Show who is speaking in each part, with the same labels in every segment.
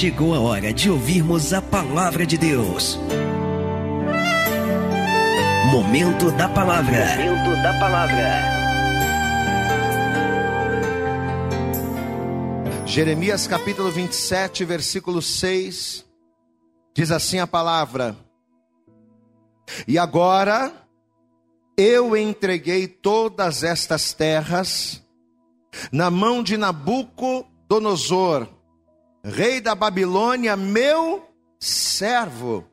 Speaker 1: chegou a hora de ouvirmos a palavra de Deus. Momento da palavra. Momento da palavra.
Speaker 2: Jeremias capítulo 27, versículo 6. Diz assim a palavra: E agora eu entreguei todas estas terras na mão de Nabucodonosor, rei da Babilônia, meu servo.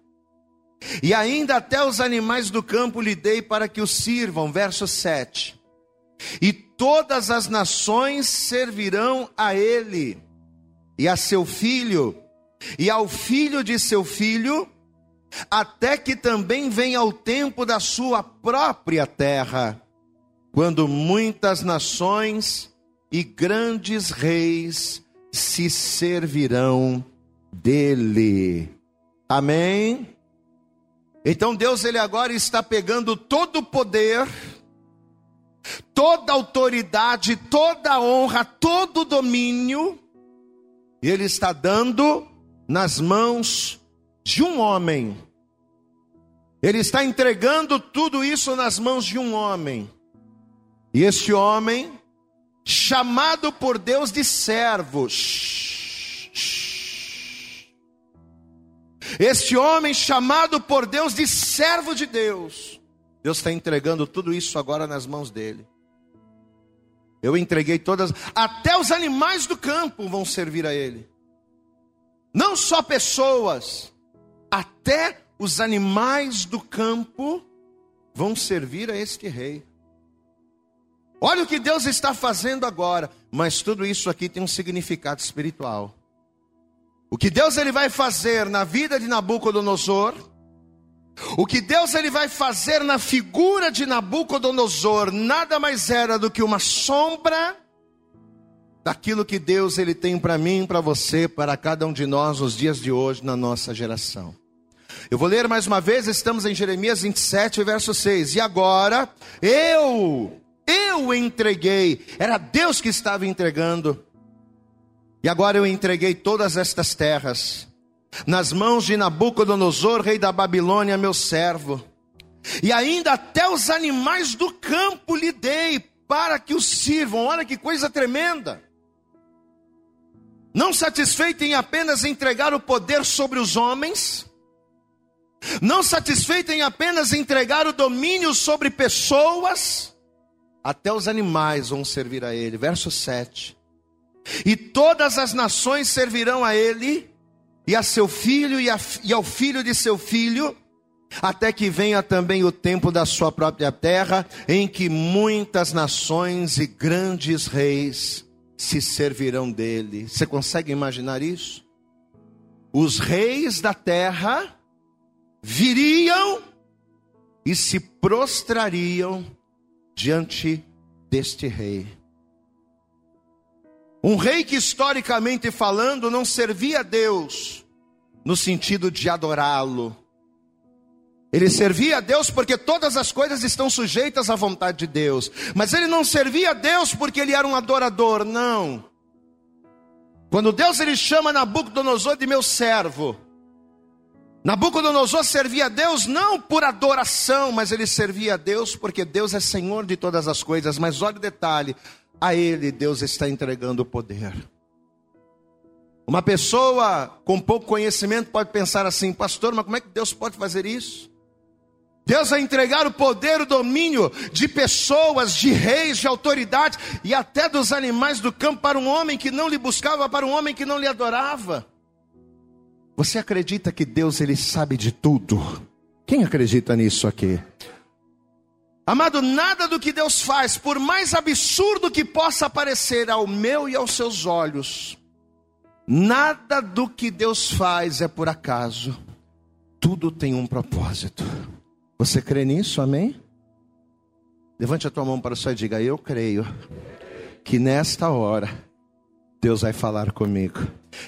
Speaker 2: E ainda até os animais do campo lhe dei para que o sirvam. Verso 7. E todas as nações servirão a ele, e a seu filho, e ao filho de seu filho, até que também venha o tempo da sua própria terra, quando muitas nações e grandes reis se servirão dele. Amém? Então Deus ele agora está pegando todo o poder, toda a autoridade, toda a honra, todo o domínio, e ele está dando nas mãos de um homem. Ele está entregando tudo isso nas mãos de um homem. E esse homem chamado por Deus de servo. Este homem chamado por Deus de servo de Deus. Deus está entregando tudo isso agora nas mãos dele. Eu entreguei todas, até os animais do campo vão servir a ele. Não só pessoas, até os animais do campo vão servir a este rei. Olha o que Deus está fazendo agora, mas tudo isso aqui tem um significado espiritual. O que Deus ele vai fazer na vida de Nabucodonosor, o que Deus ele vai fazer na figura de Nabucodonosor, nada mais era do que uma sombra daquilo que Deus ele tem para mim, para você, para cada um de nós nos dias de hoje na nossa geração. Eu vou ler mais uma vez, estamos em Jeremias 27, verso 6. E agora, eu eu entreguei, era Deus que estava entregando. E agora eu entreguei todas estas terras nas mãos de Nabucodonosor, rei da Babilônia, meu servo. E ainda até os animais do campo lhe dei para que os sirvam. Olha que coisa tremenda. Não satisfeito em apenas entregar o poder sobre os homens, não satisfeito em apenas entregar o domínio sobre pessoas, até os animais vão servir a ele. Verso 7. E todas as nações servirão a ele, e a seu filho, e, a, e ao filho de seu filho, até que venha também o tempo da sua própria terra, em que muitas nações e grandes reis se servirão dele. Você consegue imaginar isso? Os reis da terra viriam e se prostrariam diante deste rei. Um rei que, historicamente falando, não servia a Deus no sentido de adorá-lo. Ele servia a Deus porque todas as coisas estão sujeitas à vontade de Deus. Mas ele não servia a Deus porque ele era um adorador, não. Quando Deus ele chama Nabucodonosor de meu servo, Nabucodonosor servia a Deus não por adoração, mas ele servia a Deus porque Deus é Senhor de todas as coisas. Mas olha o detalhe: a ele Deus está entregando o poder. Uma pessoa com pouco conhecimento pode pensar assim, pastor, mas como é que Deus pode fazer isso? Deus vai entregar o poder, o domínio de pessoas, de reis, de autoridades e até dos animais do campo para um homem que não lhe buscava, para um homem que não lhe adorava. Você acredita que Deus ele sabe de tudo? Quem acredita nisso aqui? Amado, nada do que Deus faz, por mais absurdo que possa parecer ao meu e aos seus olhos, nada do que Deus faz é por acaso. Tudo tem um propósito. Você crê nisso? Amém? Levante a tua mão para o céu e diga: Eu creio que nesta hora Deus vai falar comigo.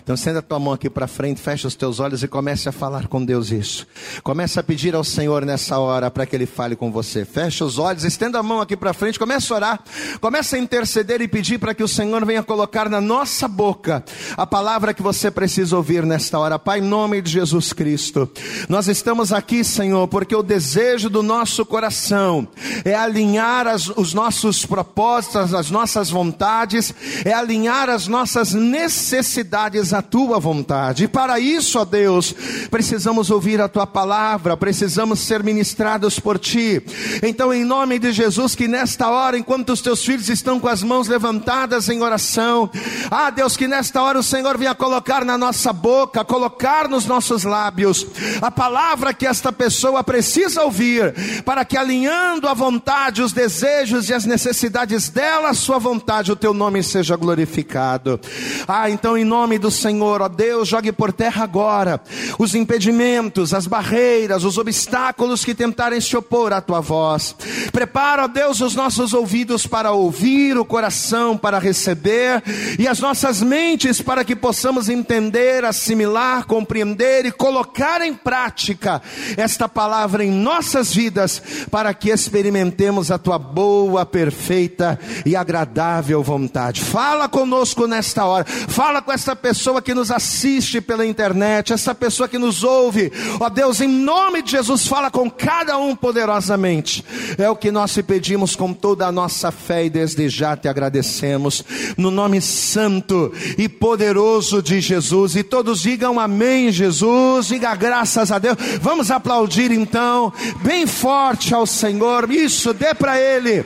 Speaker 2: Então estenda a tua mão aqui para frente, fecha os teus olhos e comece a falar com Deus isso. Comece a pedir ao Senhor nessa hora para que Ele fale com você. Fecha os olhos, estenda a mão aqui para frente, comece a orar, comece a interceder e pedir para que o Senhor venha colocar na nossa boca a palavra que você precisa ouvir nesta hora. Pai, em nome de Jesus Cristo, nós estamos aqui, Senhor, porque o desejo do nosso coração é alinhar as, os nossos propósitos, as nossas vontades, é alinhar as nossas necessidades a tua vontade. E para isso, ó Deus, precisamos ouvir a tua palavra, precisamos ser ministrados por ti. Então, em nome de Jesus, que nesta hora, enquanto os teus filhos estão com as mãos levantadas em oração, ah Deus, que nesta hora o Senhor venha colocar na nossa boca, colocar nos nossos lábios a palavra que esta pessoa precisa ouvir, para que alinhando a vontade, os desejos e as necessidades dela, a sua vontade, o teu nome seja glorificado. Ah, então em nome do Senhor, ó Deus, jogue por terra agora os impedimentos, as barreiras, os obstáculos que tentarem se opor à tua voz. Prepara, ó Deus, os nossos ouvidos para ouvir, o coração para receber e as nossas mentes para que possamos entender, assimilar, compreender e colocar em prática esta palavra em nossas vidas, para que experimentemos a tua boa, perfeita e agradável vontade. Fala conosco nesta hora, fala com esta pessoa pessoa que nos assiste pela internet, essa pessoa que nos ouve, ó Deus, em nome de Jesus, fala com cada um poderosamente. É o que nós te pedimos com toda a nossa fé e desde já te agradecemos, no nome santo e poderoso de Jesus. E todos digam amém, Jesus, diga graças a Deus. Vamos aplaudir então, bem forte ao Senhor, isso, dê para Ele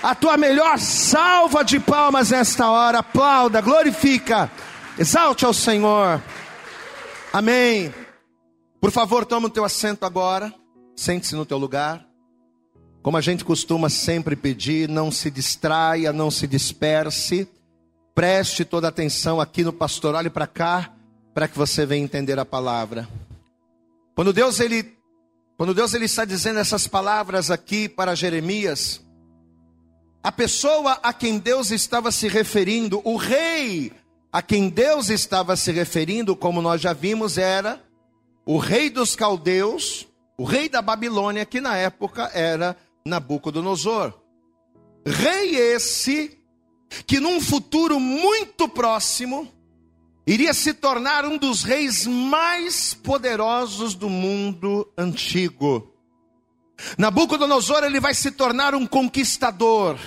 Speaker 2: a tua melhor salva de palmas nesta hora. Aplauda, glorifica. Exalte ao Senhor. Amém. Por favor, toma o teu assento agora. Sente-se no teu lugar. Como a gente costuma sempre pedir, não se distraia, não se disperse. Preste toda atenção aqui no pastor, olhe para cá, para que você venha entender a palavra. Quando Deus ele quando Deus ele está dizendo essas palavras aqui para Jeremias, a pessoa a quem Deus estava se referindo, o rei a quem Deus estava se referindo, como nós já vimos, era o rei dos caldeus, o rei da Babilônia, que na época era Nabucodonosor. Rei esse que num futuro muito próximo iria se tornar um dos reis mais poderosos do mundo antigo. Nabucodonosor ele vai se tornar um conquistador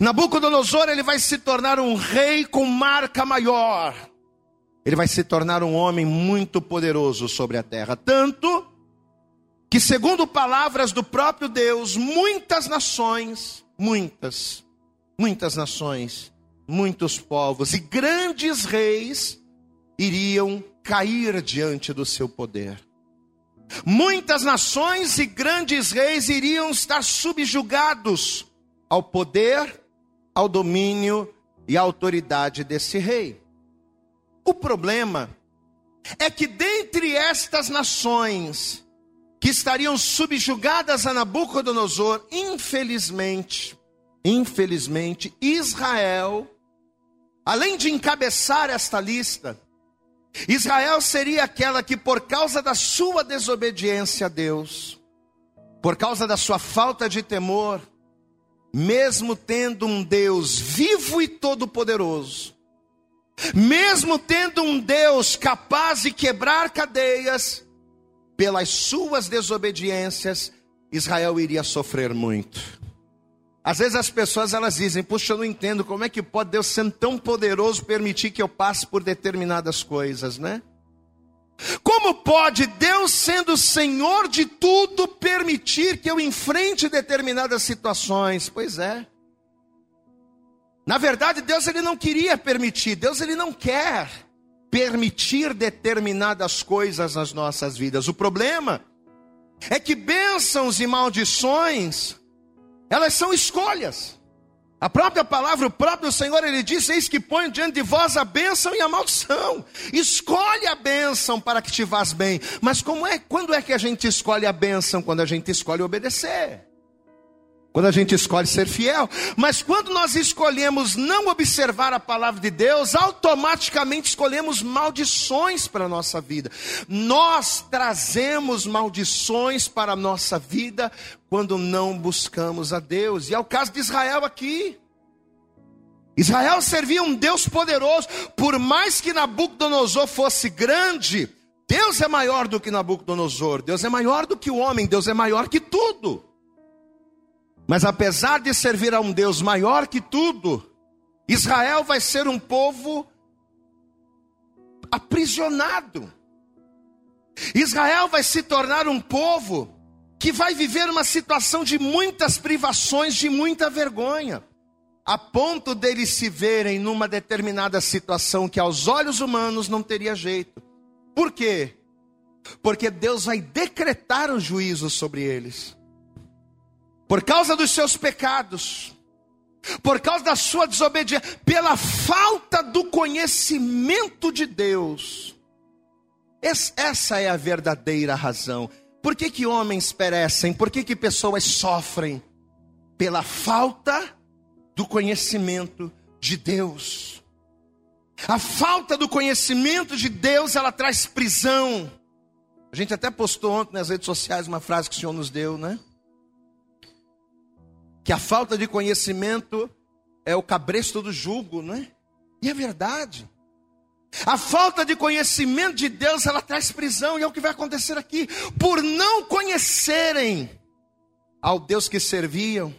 Speaker 2: Nabucodonosor ele vai se tornar um rei com marca maior. Ele vai se tornar um homem muito poderoso sobre a terra, tanto que segundo palavras do próprio Deus, muitas nações, muitas, muitas nações, muitos povos e grandes reis iriam cair diante do seu poder. Muitas nações e grandes reis iriam estar subjugados ao poder, ao domínio e à autoridade desse rei. O problema é que dentre estas nações que estariam subjugadas a Nabucodonosor, infelizmente, infelizmente, Israel, além de encabeçar esta lista, Israel seria aquela que, por causa da sua desobediência a Deus, por causa da sua falta de temor, mesmo tendo um Deus vivo e todo-poderoso, mesmo tendo um Deus capaz de quebrar cadeias, pelas suas desobediências, Israel iria sofrer muito. Às vezes as pessoas elas dizem: "Puxa, eu não entendo como é que pode Deus sendo tão poderoso permitir que eu passe por determinadas coisas, né?" Como pode Deus, sendo Senhor de tudo, permitir que eu enfrente determinadas situações? Pois é. Na verdade, Deus ele não queria permitir, Deus ele não quer permitir determinadas coisas nas nossas vidas. O problema é que bênçãos e maldições, elas são escolhas. A própria palavra, o próprio Senhor, ele disse: Eis que põe diante de vós a bênção e a maldição. Escolhe a bênção para que te vás bem. Mas como é, quando é que a gente escolhe a bênção? Quando a gente escolhe obedecer. Quando a gente escolhe ser fiel. Mas quando nós escolhemos não observar a palavra de Deus, automaticamente escolhemos maldições para a nossa vida. Nós trazemos maldições para a nossa vida quando não buscamos a Deus. E é o caso de Israel aqui. Israel servia um Deus poderoso, por mais que Nabucodonosor fosse grande, Deus é maior do que Nabucodonosor, Deus é maior do que o homem, Deus é maior que tudo. Mas apesar de servir a um Deus maior que tudo, Israel vai ser um povo aprisionado. Israel vai se tornar um povo que vai viver uma situação de muitas privações, de muita vergonha, a ponto deles se verem numa determinada situação que aos olhos humanos não teria jeito. Por quê? Porque Deus vai decretar o juízo sobre eles por causa dos seus pecados, por causa da sua desobediência, pela falta do conhecimento de Deus. Essa é a verdadeira razão. Por que, que homens perecem? Por que, que pessoas sofrem? Pela falta do conhecimento de Deus. A falta do conhecimento de Deus, ela traz prisão. A gente até postou ontem nas redes sociais uma frase que o Senhor nos deu, né? Que a falta de conhecimento é o cabresto do jugo, não é? E é verdade. A falta de conhecimento de Deus, ela traz prisão, e é o que vai acontecer aqui. Por não conhecerem ao Deus que serviam,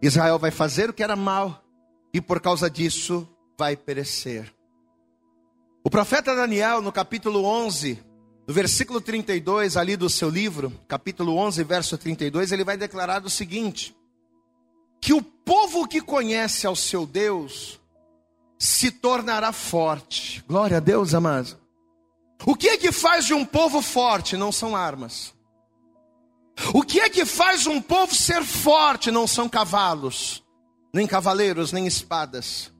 Speaker 2: Israel vai fazer o que era mal, e por causa disso vai perecer. O profeta Daniel, no capítulo 11, no versículo 32, ali do seu livro, capítulo 11, verso 32, ele vai declarar o seguinte: que o povo que conhece ao seu Deus se tornará forte. Glória a Deus, amados. O que é que faz de um povo forte? Não são armas. O que é que faz um povo ser forte? Não são cavalos, nem cavaleiros, nem espadas.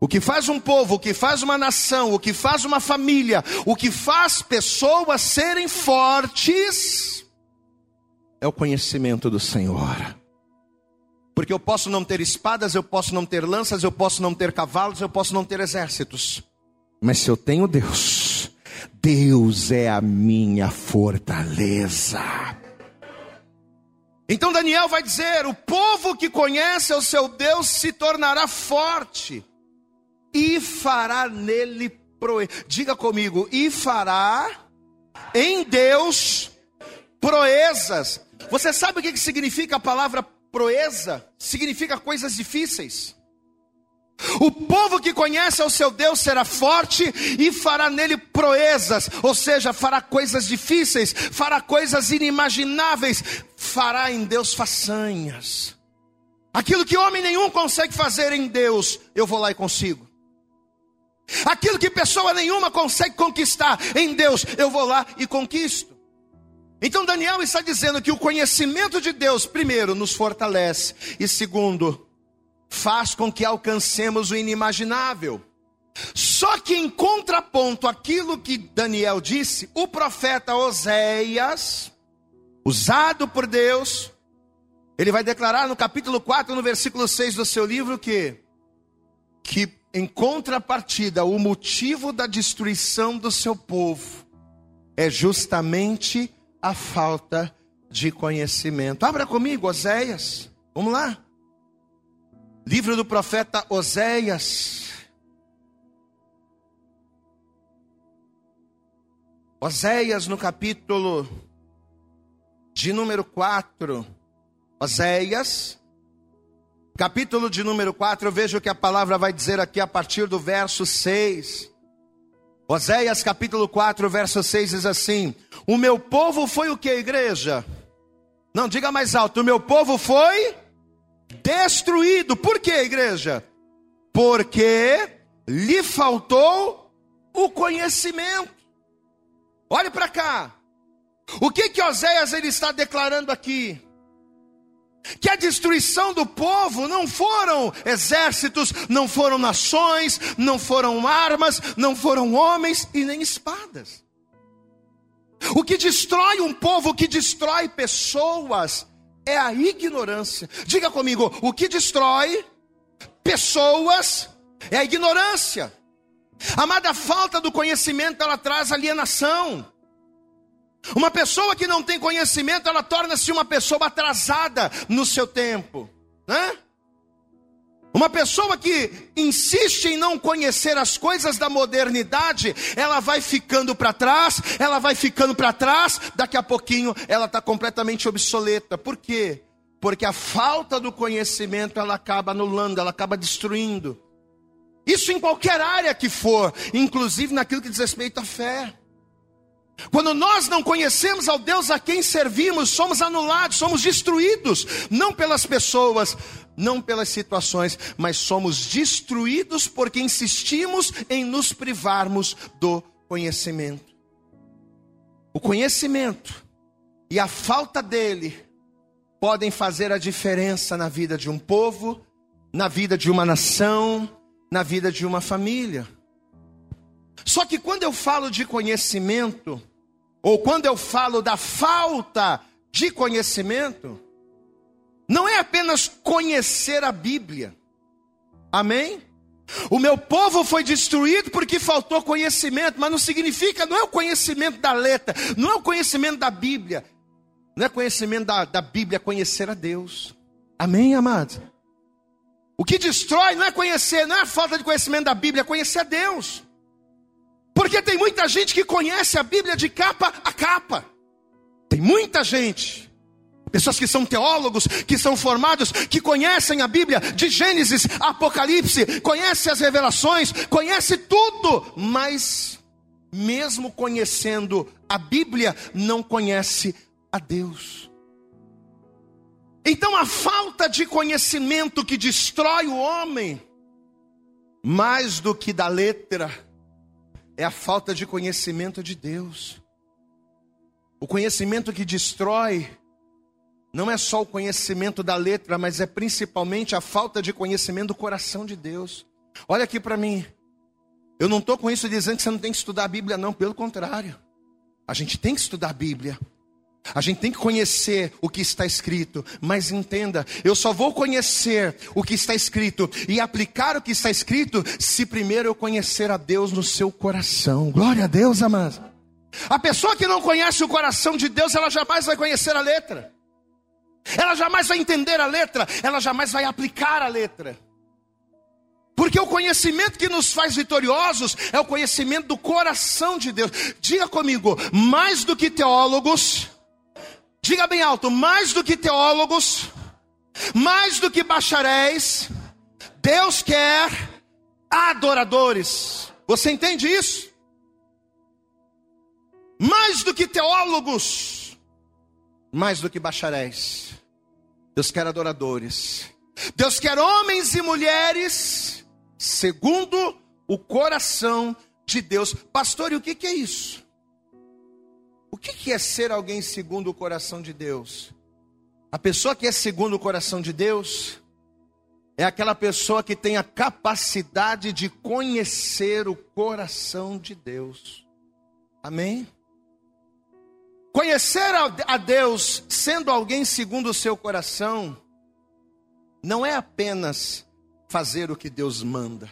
Speaker 2: O que faz um povo, o que faz uma nação, o que faz uma família, o que faz pessoas serem fortes é o conhecimento do Senhor. Porque eu posso não ter espadas, eu posso não ter lanças, eu posso não ter cavalos, eu posso não ter exércitos. Mas se eu tenho Deus, Deus é a minha fortaleza. Então Daniel vai dizer: o povo que conhece o seu Deus se tornará forte e fará nele proezas. Diga comigo, e fará em Deus proezas. Você sabe o que significa a palavra proeza significa coisas difíceis. O povo que conhece ao seu Deus será forte e fará nele proezas, ou seja, fará coisas difíceis, fará coisas inimagináveis, fará em Deus façanhas. Aquilo que homem nenhum consegue fazer em Deus, eu vou lá e consigo. Aquilo que pessoa nenhuma consegue conquistar em Deus, eu vou lá e conquisto. Então Daniel está dizendo que o conhecimento de Deus, primeiro, nos fortalece, e segundo, faz com que alcancemos o inimaginável. Só que em contraponto àquilo que Daniel disse, o profeta Oséias, usado por Deus, ele vai declarar no capítulo 4, no versículo 6 do seu livro que que em contrapartida, o motivo da destruição do seu povo é justamente a falta de conhecimento. Abra comigo, Oséias. Vamos lá. Livro do profeta Oséias. Oséias no capítulo de número 4. Oséias, capítulo de número 4, eu vejo que a palavra vai dizer aqui a partir do verso 6. Oséias capítulo 4, verso 6 diz assim: O meu povo foi o que, igreja? Não, diga mais alto: O meu povo foi destruído. Por que, igreja? Porque lhe faltou o conhecimento. Olhe para cá. O que que Oséias ele está declarando aqui? Que a destruição do povo não foram exércitos, não foram nações, não foram armas, não foram homens e nem espadas. O que destrói um povo, o que destrói pessoas, é a ignorância. Diga comigo, o que destrói pessoas é a ignorância. Amada, a falta do conhecimento ela traz alienação. Uma pessoa que não tem conhecimento, ela torna-se uma pessoa atrasada no seu tempo, né? Uma pessoa que insiste em não conhecer as coisas da modernidade, ela vai ficando para trás, ela vai ficando para trás, daqui a pouquinho ela está completamente obsoleta. Por quê? Porque a falta do conhecimento ela acaba anulando, ela acaba destruindo. Isso em qualquer área que for, inclusive naquilo que diz respeito à fé. Quando nós não conhecemos ao Deus a quem servimos, somos anulados, somos destruídos, não pelas pessoas, não pelas situações, mas somos destruídos porque insistimos em nos privarmos do conhecimento. O conhecimento e a falta dele podem fazer a diferença na vida de um povo, na vida de uma nação, na vida de uma família. Só que quando eu falo de conhecimento, ou quando eu falo da falta de conhecimento, não é apenas conhecer a Bíblia. Amém? O meu povo foi destruído porque faltou conhecimento, mas não significa, não é o conhecimento da letra, não é o conhecimento da Bíblia, não é conhecimento da, da Bíblia, é conhecer a Deus. Amém, amados? O que destrói não é conhecer, não é a falta de conhecimento da Bíblia, é conhecer a Deus. Porque tem muita gente que conhece a Bíblia de capa a capa. Tem muita gente. Pessoas que são teólogos, que são formados, que conhecem a Bíblia de Gênesis, Apocalipse, conhecem as revelações, conhece tudo, mas mesmo conhecendo a Bíblia, não conhece a Deus. Então a falta de conhecimento que destrói o homem, mais do que da letra, é a falta de conhecimento de Deus. O conhecimento que destrói não é só o conhecimento da letra, mas é principalmente a falta de conhecimento do coração de Deus. Olha aqui para mim. Eu não estou com isso dizendo que você não tem que estudar a Bíblia, não, pelo contrário. A gente tem que estudar a Bíblia. A gente tem que conhecer o que está escrito, mas entenda, eu só vou conhecer o que está escrito e aplicar o que está escrito se primeiro eu conhecer a Deus no seu coração. Glória a Deus, amados. A pessoa que não conhece o coração de Deus, ela jamais vai conhecer a letra. Ela jamais vai entender a letra, ela jamais vai aplicar a letra. Porque o conhecimento que nos faz vitoriosos é o conhecimento do coração de Deus. Diga comigo, mais do que teólogos, Diga bem alto: mais do que teólogos, mais do que bacharéis, Deus quer adoradores. Você entende isso? Mais do que teólogos, mais do que bacharéis, Deus quer adoradores. Deus quer homens e mulheres segundo o coração de Deus. Pastor, e o que, que é isso? O que é ser alguém segundo o coração de Deus? A pessoa que é segundo o coração de Deus é aquela pessoa que tem a capacidade de conhecer o coração de Deus. Amém? Conhecer a Deus sendo alguém segundo o seu coração não é apenas fazer o que Deus manda,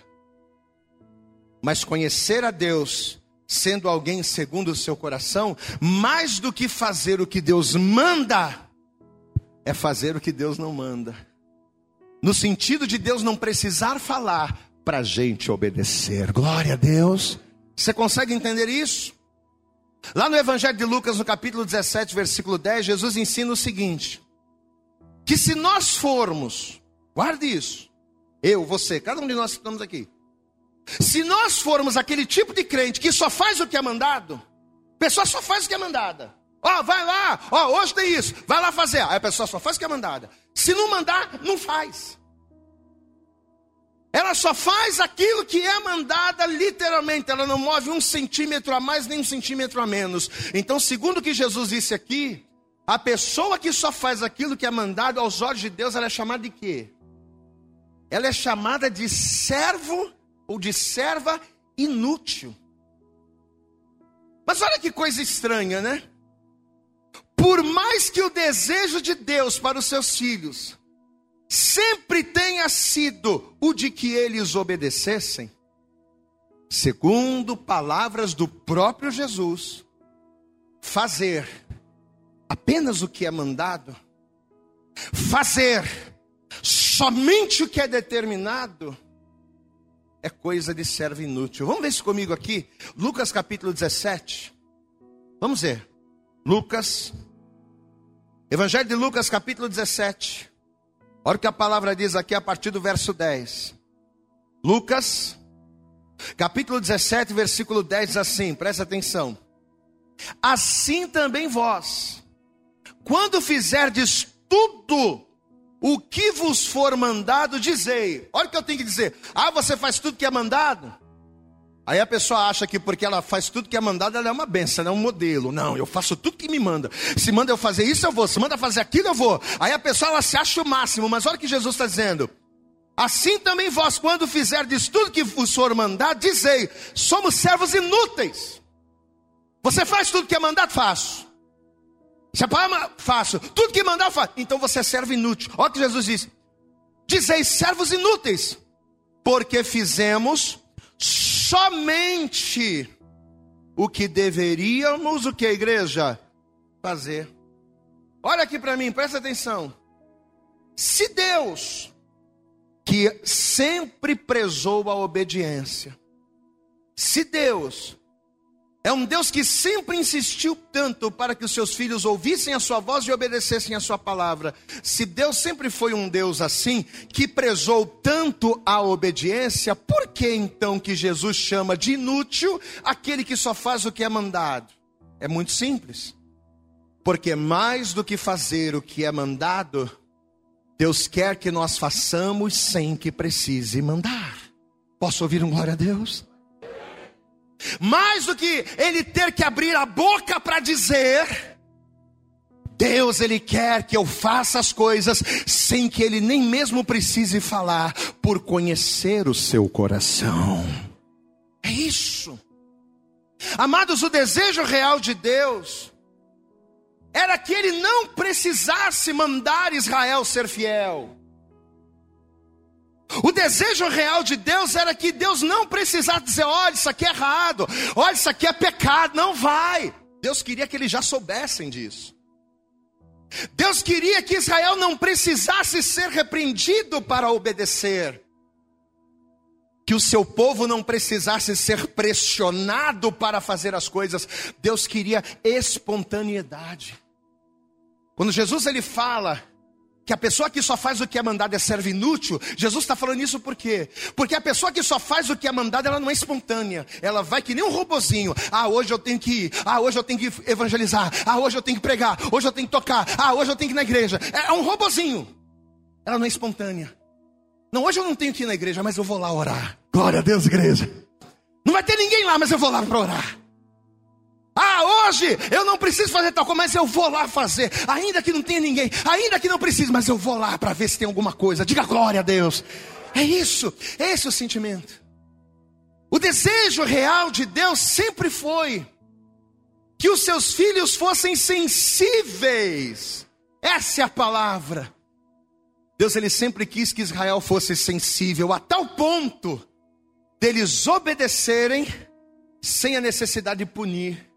Speaker 2: mas conhecer a Deus sendo alguém segundo o seu coração, mais do que fazer o que Deus manda, é fazer o que Deus não manda. No sentido de Deus não precisar falar para a gente obedecer. Glória a Deus. Você consegue entender isso? Lá no Evangelho de Lucas, no capítulo 17, versículo 10, Jesus ensina o seguinte: que se nós formos, guarde isso, eu, você, cada um de nós que estamos aqui, se nós formos aquele tipo de crente que só faz o que é mandado, a pessoa só faz o que é mandada. Ó, oh, vai lá, ó, oh, hoje tem isso, vai lá fazer. Aí a pessoa só faz o que é mandada. Se não mandar, não faz. Ela só faz aquilo que é mandada literalmente, ela não move um centímetro a mais nem um centímetro a menos. Então, segundo o que Jesus disse aqui, a pessoa que só faz aquilo que é mandado aos olhos de Deus, ela é chamada de quê? Ela é chamada de servo ou de serva inútil. Mas olha que coisa estranha, né? por mais que o desejo de Deus para os seus filhos sempre tenha sido o de que eles obedecessem, segundo palavras do próprio Jesus, fazer apenas o que é mandado, fazer somente o que é determinado, é coisa de servo inútil. Vamos ver isso comigo aqui, Lucas capítulo 17. Vamos ver. Lucas, Evangelho de Lucas capítulo 17. Olha o que a palavra diz aqui a partir do verso 10. Lucas, capítulo 17, versículo 10 diz assim: presta atenção. Assim também vós, quando fizerdes tudo o que vos for mandado, dizei. Olha o que eu tenho que dizer. Ah, você faz tudo que é mandado? Aí a pessoa acha que porque ela faz tudo que é mandado, ela é uma benção, ela é um modelo. Não, eu faço tudo que me manda. Se manda eu fazer isso, eu vou. Se manda fazer aquilo, eu vou. Aí a pessoa ela se acha o máximo. Mas olha o que Jesus está dizendo. Assim também vós, quando fizerdes tudo que vos for mandado, dizei: somos servos inúteis. Você faz tudo que é mandado? Faço. Você paga? Faço. Tudo que mandar, faço. Então você é servo inútil. Olha o que Jesus diz: Dizei servos inúteis, porque fizemos somente o que deveríamos, o que a igreja? Fazer. Olha aqui para mim, presta atenção. Se Deus, que sempre prezou a obediência, se Deus é um Deus que sempre insistiu tanto para que os seus filhos ouvissem a sua voz e obedecessem a sua palavra. Se Deus sempre foi um Deus assim, que prezou tanto a obediência, por que então que Jesus chama de inútil aquele que só faz o que é mandado? É muito simples. Porque mais do que fazer o que é mandado, Deus quer que nós façamos sem que precise mandar. Posso ouvir um glória a Deus? Mais do que ele ter que abrir a boca para dizer, Deus ele quer que eu faça as coisas sem que ele nem mesmo precise falar, por conhecer o seu coração. É isso. Amados, o desejo real de Deus era que ele não precisasse mandar Israel ser fiel. O desejo real de Deus era que Deus não precisasse dizer: olha, isso aqui é errado, olha, isso aqui é pecado. Não vai. Deus queria que eles já soubessem disso. Deus queria que Israel não precisasse ser repreendido para obedecer. Que o seu povo não precisasse ser pressionado para fazer as coisas. Deus queria espontaneidade. Quando Jesus ele fala que a pessoa que só faz o que é mandado é servo inútil, Jesus está falando isso por quê? Porque a pessoa que só faz o que é mandado, ela não é espontânea. Ela vai que nem um robozinho. Ah, hoje eu tenho que ir. Ah, hoje eu tenho que evangelizar. Ah, hoje eu tenho que pregar. Hoje eu tenho que tocar. Ah, hoje eu tenho que ir na igreja. É, é um robozinho. Ela não é espontânea. Não, hoje eu não tenho que ir na igreja, mas eu vou lá orar. Glória a Deus, igreja. Não vai ter ninguém lá, mas eu vou lá para orar. Hoje eu não preciso fazer tal coisa, mas eu vou lá fazer. Ainda que não tenha ninguém, ainda que não precise, mas eu vou lá para ver se tem alguma coisa. Diga glória a Deus. É isso, é esse o sentimento. O desejo real de Deus sempre foi que os seus filhos fossem sensíveis. Essa é a palavra. Deus ele sempre quis que Israel fosse sensível a tal ponto deles obedecerem sem a necessidade de punir.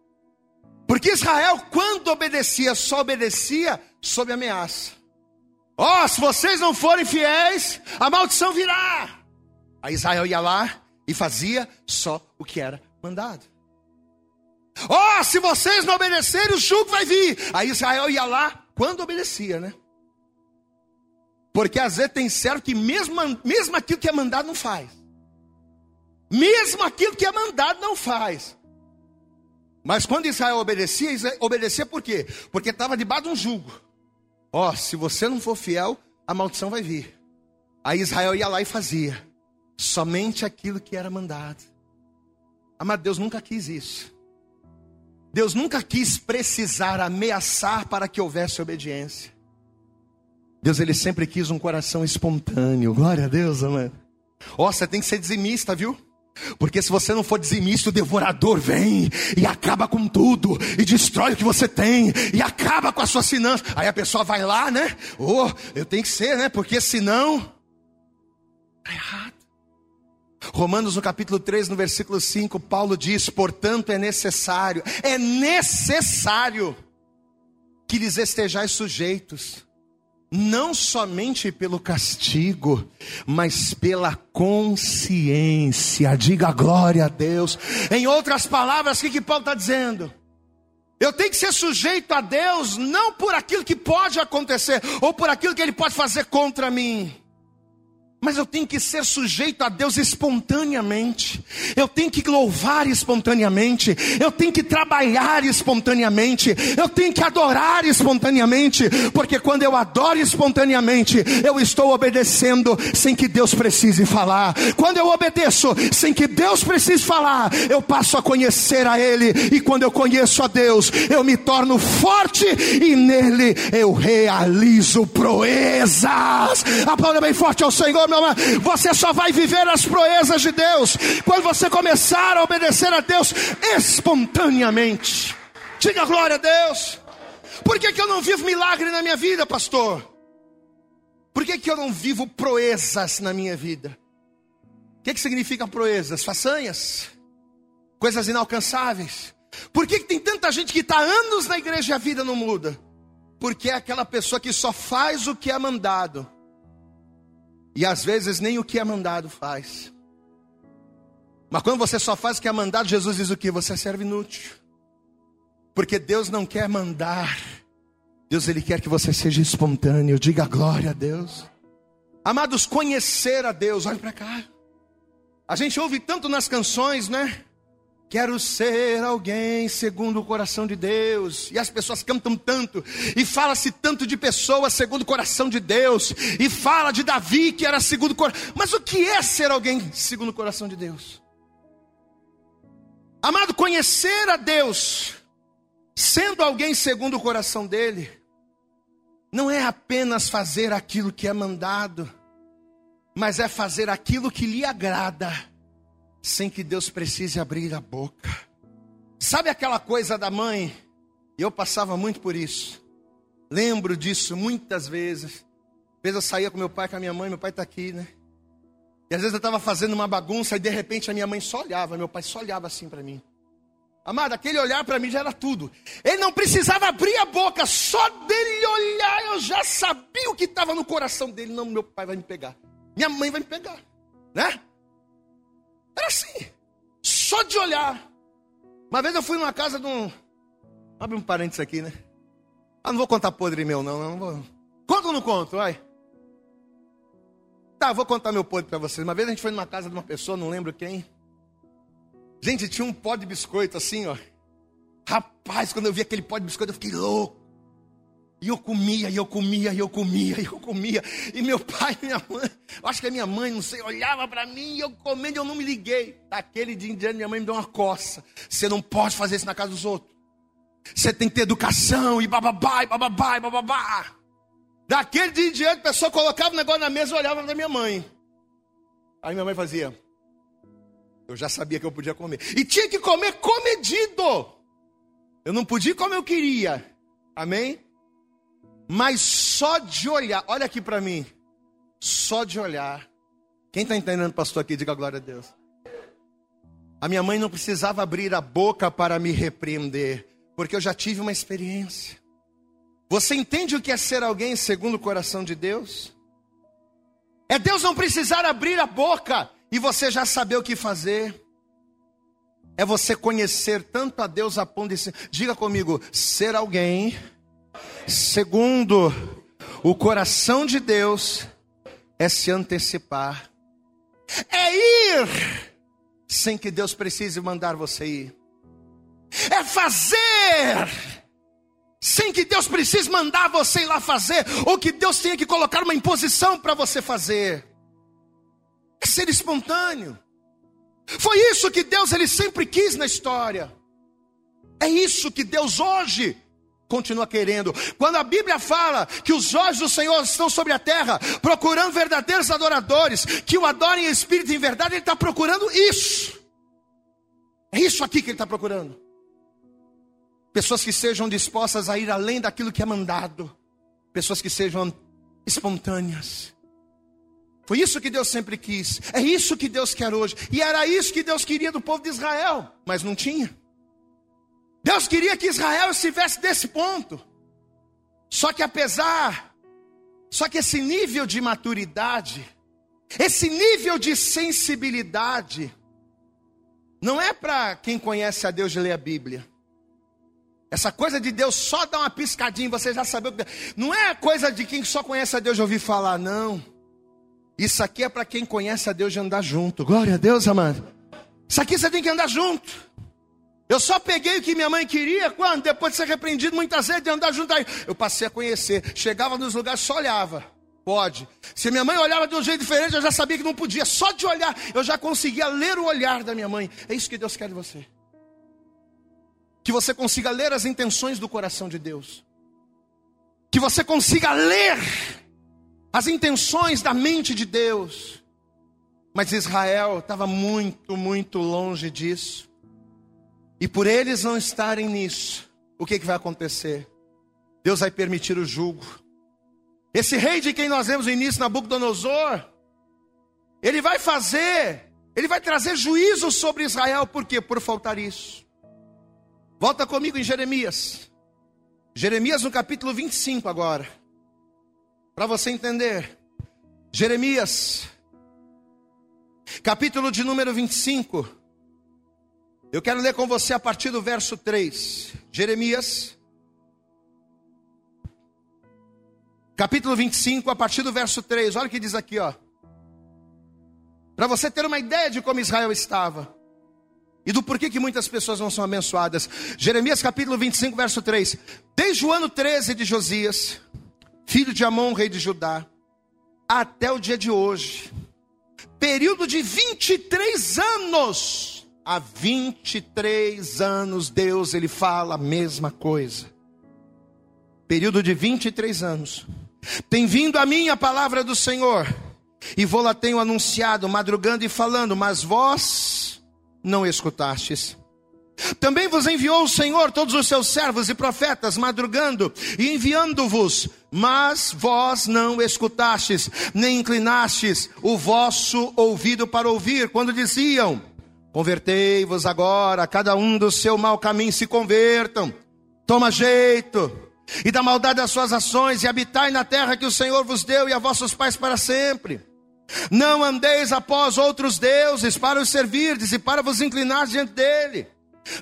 Speaker 2: Porque Israel, quando obedecia, só obedecia sob ameaça. Ó, oh, se vocês não forem fiéis, a maldição virá. Aí Israel ia lá e fazia só o que era mandado. Ó, oh, se vocês não obedecerem, o jugo vai vir. Aí Israel ia lá quando obedecia, né? Porque às vezes tem certo que mesmo, mesmo aquilo que é mandado não faz. Mesmo aquilo que é mandado não faz. Mas quando Israel obedecia, obedecia por quê? Porque estava debaixo de um jugo. Ó, oh, se você não for fiel, a maldição vai vir. Aí Israel ia lá e fazia somente aquilo que era mandado. Mas Deus nunca quis isso. Deus nunca quis precisar ameaçar para que houvesse obediência. Deus ele sempre quis um coração espontâneo. Glória a Deus, amado. Ó, oh, você tem que ser dizimista, viu? Porque se você não for dizimista, o devorador vem e acaba com tudo, e destrói o que você tem, e acaba com as suas finanças. Aí a pessoa vai lá, né? Oh, eu tenho que ser, né? Porque senão. Está errado. Romanos no capítulo 3, no versículo 5, Paulo diz: portanto é necessário, é necessário que lhes estejais sujeitos não somente pelo castigo, mas pela consciência. Diga glória a Deus. Em outras palavras, o que, que Paulo está dizendo? Eu tenho que ser sujeito a Deus, não por aquilo que pode acontecer, ou por aquilo que Ele pode fazer contra mim. Mas eu tenho que ser sujeito a Deus espontaneamente. Eu tenho que louvar espontaneamente. Eu tenho que trabalhar espontaneamente. Eu tenho que adorar espontaneamente. Porque quando eu adoro espontaneamente, eu estou obedecendo sem que Deus precise falar. Quando eu obedeço sem que Deus precise falar, eu passo a conhecer a Ele. E quando eu conheço a Deus, eu me torno forte e nele eu realizo proezas. Aplauda bem forte ao Senhor meu você só vai viver as proezas de Deus quando você começar a obedecer a Deus espontaneamente. Diga glória a Deus. Por que, que eu não vivo milagre na minha vida, pastor? Por que, que eu não vivo proezas na minha vida? O que, que significa proezas? Façanhas? Coisas inalcançáveis? Por que, que tem tanta gente que está anos na igreja e a vida não muda? Porque é aquela pessoa que só faz o que é mandado e às vezes nem o que é mandado faz. Mas quando você só faz o que é mandado, Jesus diz o que? Você serve inútil. Porque Deus não quer mandar. Deus ele quer que você seja espontâneo. Diga glória a Deus. Amados, conhecer a Deus, olhe para cá. A gente ouve tanto nas canções, né? Quero ser alguém segundo o coração de Deus. E as pessoas cantam tanto. E fala-se tanto de pessoas segundo o coração de Deus. E fala de Davi que era segundo o coração. Mas o que é ser alguém segundo o coração de Deus? Amado, conhecer a Deus, sendo alguém segundo o coração dele, não é apenas fazer aquilo que é mandado, mas é fazer aquilo que lhe agrada sem que Deus precise abrir a boca. Sabe aquela coisa da mãe? Eu passava muito por isso. Lembro disso muitas vezes. Às vezes eu saía com meu pai, com a minha mãe, meu pai está aqui, né? E às vezes eu estava fazendo uma bagunça e de repente a minha mãe só olhava, meu pai só olhava assim para mim. Amado, aquele olhar para mim já era tudo. Ele não precisava abrir a boca, só dele olhar eu já sabia o que estava no coração dele. Não, meu pai vai me pegar. Minha mãe vai me pegar, né? Era assim. Só de olhar. Uma vez eu fui numa casa de um. Abre um parênteses aqui, né? Ah, não vou contar podre meu, não. não vou... Conta ou não conto? Vai. Tá, vou contar meu podre para vocês. Uma vez a gente foi numa casa de uma pessoa, não lembro quem. Gente, tinha um pó de biscoito assim, ó. Rapaz, quando eu vi aquele pó de biscoito, eu fiquei louco. E eu comia, e eu comia, e eu comia, e eu comia. E meu pai e minha mãe, acho que a minha mãe, não sei, olhava para mim e eu comendo e eu não me liguei. Daquele dia em diante, minha mãe me deu uma coça. Você não pode fazer isso na casa dos outros. Você tem que ter educação e bababá, e bababá, e bababá. Daquele dia em diante, a pessoa colocava o negócio na mesa e olhava para minha mãe. Aí minha mãe fazia. Eu já sabia que eu podia comer. E tinha que comer comedido. Eu não podia como eu queria. Amém? Mas só de olhar, olha aqui para mim. Só de olhar. Quem está entendendo, pastor, aqui, diga glória a Deus. A minha mãe não precisava abrir a boca para me repreender, porque eu já tive uma experiência. Você entende o que é ser alguém segundo o coração de Deus? É Deus não precisar abrir a boca e você já saber o que fazer. É você conhecer tanto a Deus a ponto de ser, diga comigo, ser alguém Segundo, o coração de Deus é se antecipar, é ir sem que Deus precise mandar você ir, é fazer sem que Deus precise mandar você ir lá fazer, ou que Deus tenha que colocar uma imposição para você fazer, é ser espontâneo. Foi isso que Deus ele sempre quis na história. É isso que Deus hoje continua querendo. Quando a Bíblia fala que os olhos do Senhor estão sobre a terra, procurando verdadeiros adoradores, que o adorem em espírito e em verdade, Ele está procurando isso. É isso aqui que Ele está procurando. Pessoas que sejam dispostas a ir além daquilo que é mandado, pessoas que sejam espontâneas. Foi isso que Deus sempre quis, é isso que Deus quer hoje, e era isso que Deus queria do povo de Israel, mas não tinha. Deus queria que Israel estivesse desse ponto. Só que apesar, só que esse nível de maturidade, esse nível de sensibilidade, não é para quem conhece a Deus de ler a Bíblia. Essa coisa de Deus só dar uma piscadinha, você já sabe o que. Não é coisa de quem só conhece a Deus de ouvir falar, não. Isso aqui é para quem conhece a Deus de andar junto. Glória a Deus, amado. Isso aqui você tem que andar junto. Eu só peguei o que minha mãe queria quando, depois de ser repreendido muitas vezes, de andar junto aí. Eu passei a conhecer. Chegava nos lugares, só olhava. Pode. Se minha mãe olhava de um jeito diferente, eu já sabia que não podia. Só de olhar, eu já conseguia ler o olhar da minha mãe. É isso que Deus quer de você. Que você consiga ler as intenções do coração de Deus. Que você consiga ler as intenções da mente de Deus. Mas Israel estava muito, muito longe disso. E por eles não estarem nisso, o que, que vai acontecer? Deus vai permitir o jugo. Esse rei de quem nós vemos no início, Nabucodonosor, ele vai fazer, ele vai trazer juízo sobre Israel, por quê? Por faltar isso. Volta comigo em Jeremias. Jeremias no capítulo 25 agora. Para você entender. Jeremias, capítulo de número 25. Eu quero ler com você a partir do verso 3. Jeremias, capítulo 25, a partir do verso 3. Olha o que diz aqui, ó. Para você ter uma ideia de como Israel estava. E do porquê que muitas pessoas não são abençoadas. Jeremias capítulo 25, verso 3. Desde o ano 13 de Josias, filho de Amon, rei de Judá, até o dia de hoje, período de 23 anos, Há 23 anos Deus ele fala a mesma coisa. Período de 23 anos. Tem vindo a mim a palavra do Senhor, e vou-la tenho anunciado, madrugando e falando, mas vós não escutastes. Também vos enviou o Senhor todos os seus servos e profetas, madrugando e enviando-vos, mas vós não escutastes, nem inclinastes o vosso ouvido para ouvir, quando diziam: Convertei-vos agora, cada um do seu mau caminho se convertam. Toma jeito. E da maldade das suas ações, e habitai na terra que o Senhor vos deu e a vossos pais para sempre. Não andeis após outros deuses para os servirdes e para vos inclinar diante dele.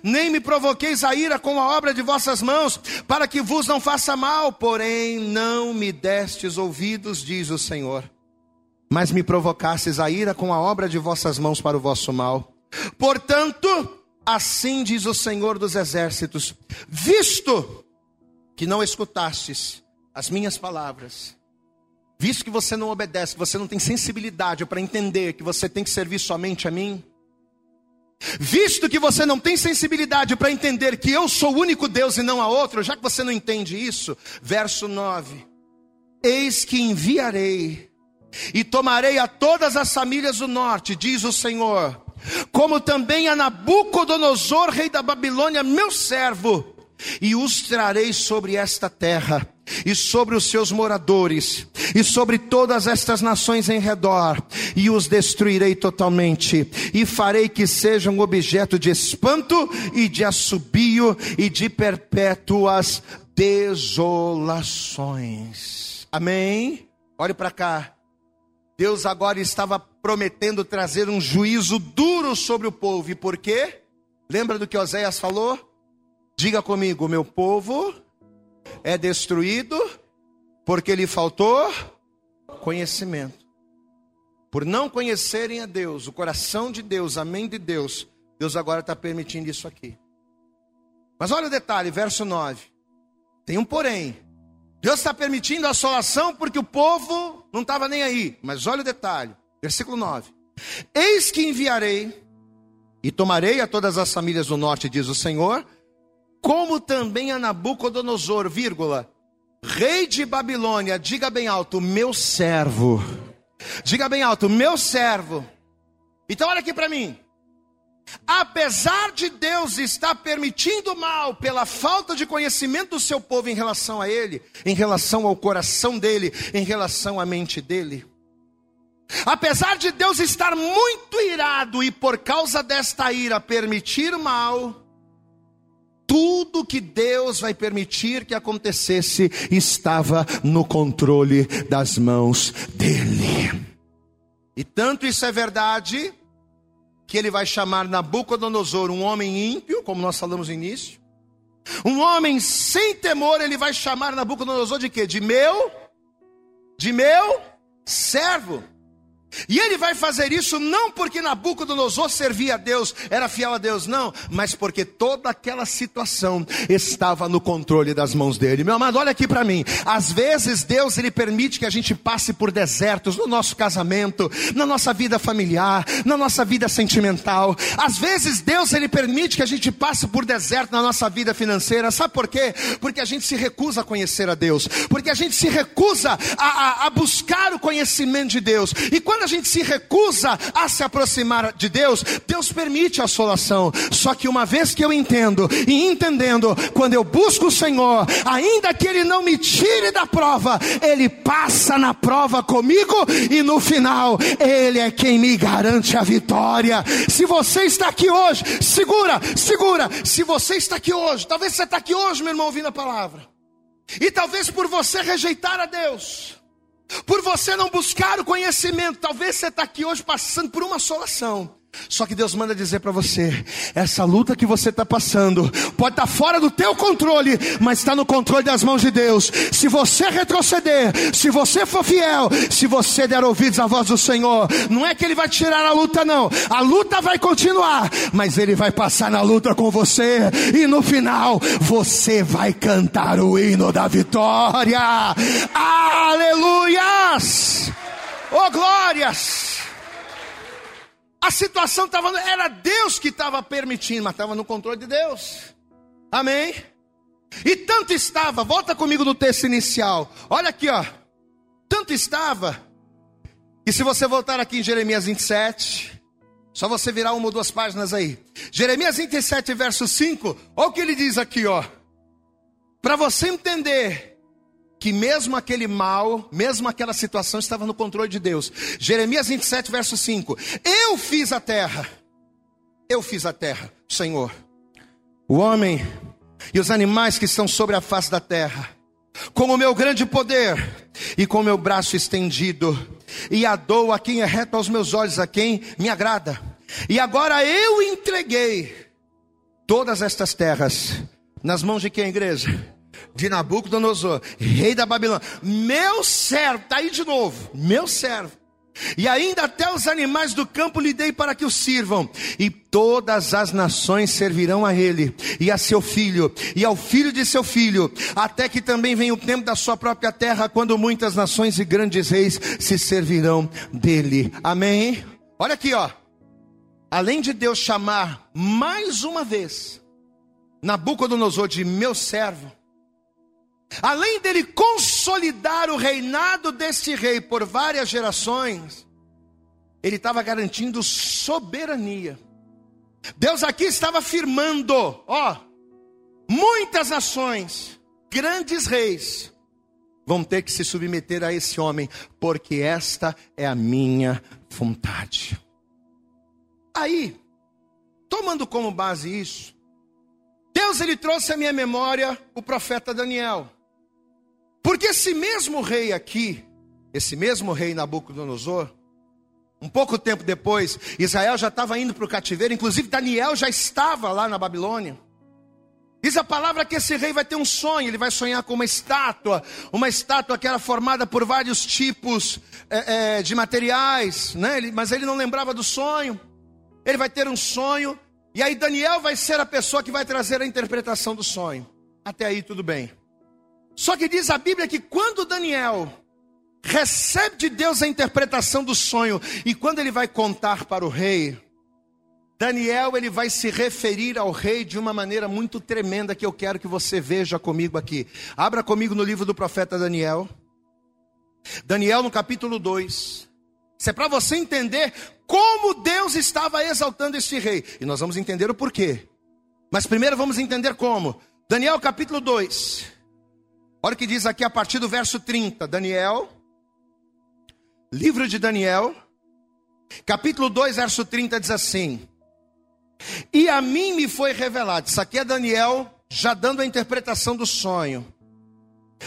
Speaker 2: Nem me provoqueis a ira com a obra de vossas mãos, para que vos não faça mal, porém não me destes ouvidos, diz o Senhor. Mas me provocastes a ira com a obra de vossas mãos para o vosso mal. Portanto, assim diz o Senhor dos Exércitos: visto que não escutastes as minhas palavras, visto que você não obedece, você não tem sensibilidade para entender que você tem que servir somente a mim, visto que você não tem sensibilidade para entender que eu sou o único Deus e não a outro, já que você não entende isso, verso 9: Eis que enviarei e tomarei a todas as famílias do norte, diz o Senhor como também a Nabucodonosor, rei da Babilônia, meu servo, e os trarei sobre esta terra, e sobre os seus moradores, e sobre todas estas nações em redor, e os destruirei totalmente, e farei que sejam objeto de espanto, e de assobio, e de perpétuas desolações. Amém? Olhe para cá. Deus agora estava prometendo trazer um juízo duro sobre o povo. E por quê? Lembra do que Oséias falou? Diga comigo: meu povo é destruído porque lhe faltou conhecimento. Por não conhecerem a Deus, o coração de Deus, a mente de Deus, Deus agora está permitindo isso aqui. Mas olha o detalhe, verso 9. Tem um porém. Deus está permitindo a assolação porque o povo não estava nem aí. Mas olha o detalhe. Versículo 9: Eis que enviarei e tomarei a todas as famílias do norte, diz o Senhor, como também a Nabucodonosor, vírgula, rei de Babilônia, diga bem alto, meu servo. Diga bem alto, meu servo. Então olha aqui para mim. Apesar de Deus estar permitindo mal pela falta de conhecimento do seu povo em relação a ele, em relação ao coração dele, em relação à mente dele, apesar de Deus estar muito irado e por causa desta ira permitir mal, tudo que Deus vai permitir que acontecesse estava no controle das mãos dele. E tanto isso é verdade, que ele vai chamar Nabucodonosor um homem ímpio, como nós falamos no início. Um homem sem temor, ele vai chamar Nabucodonosor de quê? De meu? De meu servo. E ele vai fazer isso não porque Nabucodonosor servia a Deus, era fiel a Deus, não, mas porque toda aquela situação estava no controle das mãos dele. Meu amado, olha aqui para mim. Às vezes Deus ele permite que a gente passe por desertos no nosso casamento, na nossa vida familiar, na nossa vida sentimental. Às vezes Deus ele permite que a gente passe por deserto na nossa vida financeira. Sabe por quê? Porque a gente se recusa a conhecer a Deus, porque a gente se recusa a, a, a buscar o conhecimento de Deus. E quando a gente se recusa a se aproximar de Deus, Deus permite a assolação. Só que uma vez que eu entendo e entendendo, quando eu busco o Senhor, ainda que Ele não me tire da prova, Ele passa na prova comigo e no final Ele é quem me garante a vitória. Se você está aqui hoje, segura, segura. Se você está aqui hoje, talvez você está aqui hoje, meu irmão, ouvindo a palavra. E talvez por você rejeitar a Deus, por você não buscar o conhecimento, talvez você está aqui hoje passando por uma solação. Só que Deus manda dizer para você: essa luta que você está passando pode estar tá fora do teu controle, mas está no controle das mãos de Deus. Se você retroceder, se você for fiel, se você der ouvidos à voz do Senhor, não é que Ele vai tirar a luta, não. A luta vai continuar, mas Ele vai passar na luta com você, e no final você vai cantar o hino da vitória. Aleluias! Oh glórias! A situação estava, era Deus que estava permitindo, mas estava no controle de Deus. Amém? E tanto estava, volta comigo no texto inicial. Olha aqui, ó. Tanto estava. E se você voltar aqui em Jeremias 27, só você virar uma ou duas páginas aí. Jeremias 27, verso 5, olha o que ele diz aqui, ó. Para você entender que mesmo aquele mal, mesmo aquela situação estava no controle de Deus. Jeremias 27, verso 5: Eu fiz a terra, eu fiz a terra, Senhor, o homem e os animais que estão sobre a face da terra, com o meu grande poder e com o meu braço estendido, e a dou a quem é reto aos meus olhos, a quem me agrada. E agora eu entreguei todas estas terras nas mãos de quem, igreja? De Nabucodonosor, rei da Babilônia, meu servo, está aí de novo, meu servo. E ainda até os animais do campo lhe dei para que o sirvam, e todas as nações servirão a ele, e a seu filho, e ao filho de seu filho, até que também venha o tempo da sua própria terra, quando muitas nações e grandes reis se servirão dele. Amém? Olha aqui, ó. Além de Deus chamar mais uma vez Nabucodonosor de meu servo, Além dele consolidar o reinado deste rei por várias gerações, ele estava garantindo soberania. Deus aqui estava afirmando: ó, muitas nações, grandes reis, vão ter que se submeter a esse homem, porque esta é a minha vontade. Aí, tomando como base isso, Deus ele trouxe à minha memória o profeta Daniel. Porque esse mesmo rei aqui, esse mesmo rei Nabucodonosor, um pouco tempo depois, Israel já estava indo para o cativeiro, inclusive Daniel já estava lá na Babilônia. Diz a palavra que esse rei vai ter um sonho, ele vai sonhar com uma estátua, uma estátua que era formada por vários tipos é, é, de materiais, né? Ele, mas ele não lembrava do sonho. Ele vai ter um sonho, e aí Daniel vai ser a pessoa que vai trazer a interpretação do sonho. Até aí tudo bem. Só que diz a Bíblia que quando Daniel recebe de Deus a interpretação do sonho, e quando ele vai contar para o rei, Daniel ele vai se referir ao rei de uma maneira muito tremenda que eu quero que você veja comigo aqui. Abra comigo no livro do profeta Daniel. Daniel no capítulo 2. Isso é para você entender como Deus estava exaltando este rei. E nós vamos entender o porquê. Mas primeiro vamos entender como. Daniel capítulo 2. Olha o que diz aqui a partir do verso 30. Daniel, livro de Daniel, capítulo 2, verso 30 diz assim: e a mim me foi revelado. Isso aqui é Daniel já dando a interpretação do sonho.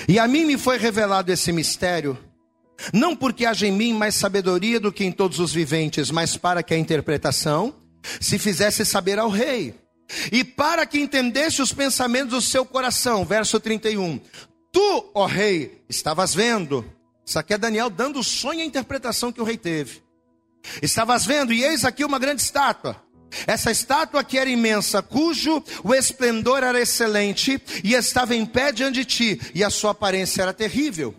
Speaker 2: E a mim me foi revelado esse mistério, não porque haja em mim mais sabedoria do que em todos os viventes, mas para que a interpretação se fizesse saber ao rei. E para que entendesse os pensamentos do seu coração. Verso 31. Tu, ó rei, estavas vendo. Isso aqui é Daniel dando o sonho a interpretação que o rei teve. Estavas vendo, e eis aqui uma grande estátua essa estátua que era imensa, cujo o esplendor era excelente, e estava em pé diante de ti, e a sua aparência era terrível.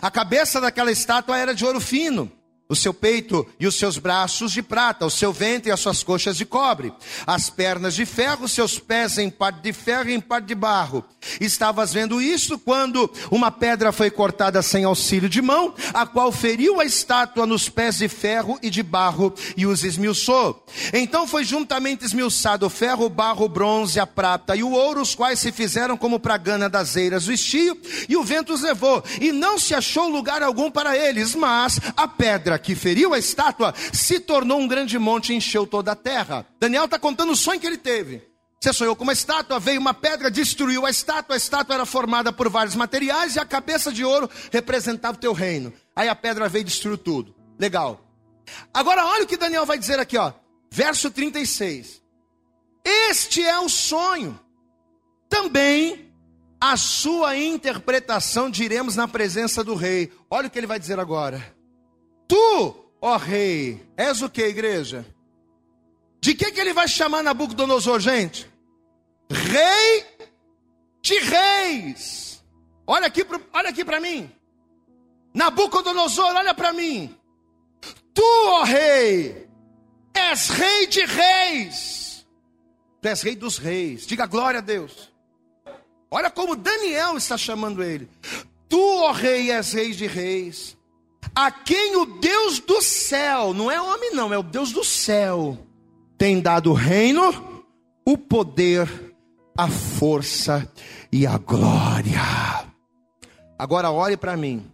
Speaker 2: A cabeça daquela estátua era de ouro fino, o seu peito e os seus braços de prata, o seu ventre e as suas coxas de cobre, as pernas de ferro, seus pés em parte de ferro e em parte de barro. Estavas vendo isso quando uma pedra foi cortada sem auxílio de mão, a qual feriu a estátua nos pés de ferro e de barro e os esmiuçou. Então foi juntamente esmiuçado o ferro, o barro, o bronze, a prata e o ouro, os quais se fizeram como pragana das eiras do estio, e o vento os levou, e não se achou lugar algum para eles, mas a pedra que feriu a estátua se tornou um grande monte e encheu toda a terra. Daniel está contando o sonho que ele teve. Você sonhou com uma estátua, veio uma pedra, destruiu a estátua, a estátua era formada por vários materiais e a cabeça de ouro representava o teu reino. Aí a pedra veio e destruiu tudo. Legal. Agora olha o que Daniel vai dizer aqui, ó. Verso 36. Este é o sonho. Também a sua interpretação diremos na presença do rei. Olha o que ele vai dizer agora. Tu, ó rei, és o que, igreja? De que, que ele vai chamar Nabucodonosor, gente? Rei de reis. Olha aqui, olha aqui para mim. Nabucodonosor, olha para mim. Tu, ó rei, és rei de reis. Tu és rei dos reis. Diga glória a Deus. Olha como Daniel está chamando ele. Tu, ó rei, és rei de reis a quem o Deus do céu, não é homem não, é o Deus do céu, tem dado o reino, o poder, a força e a glória. Agora olhe para mim.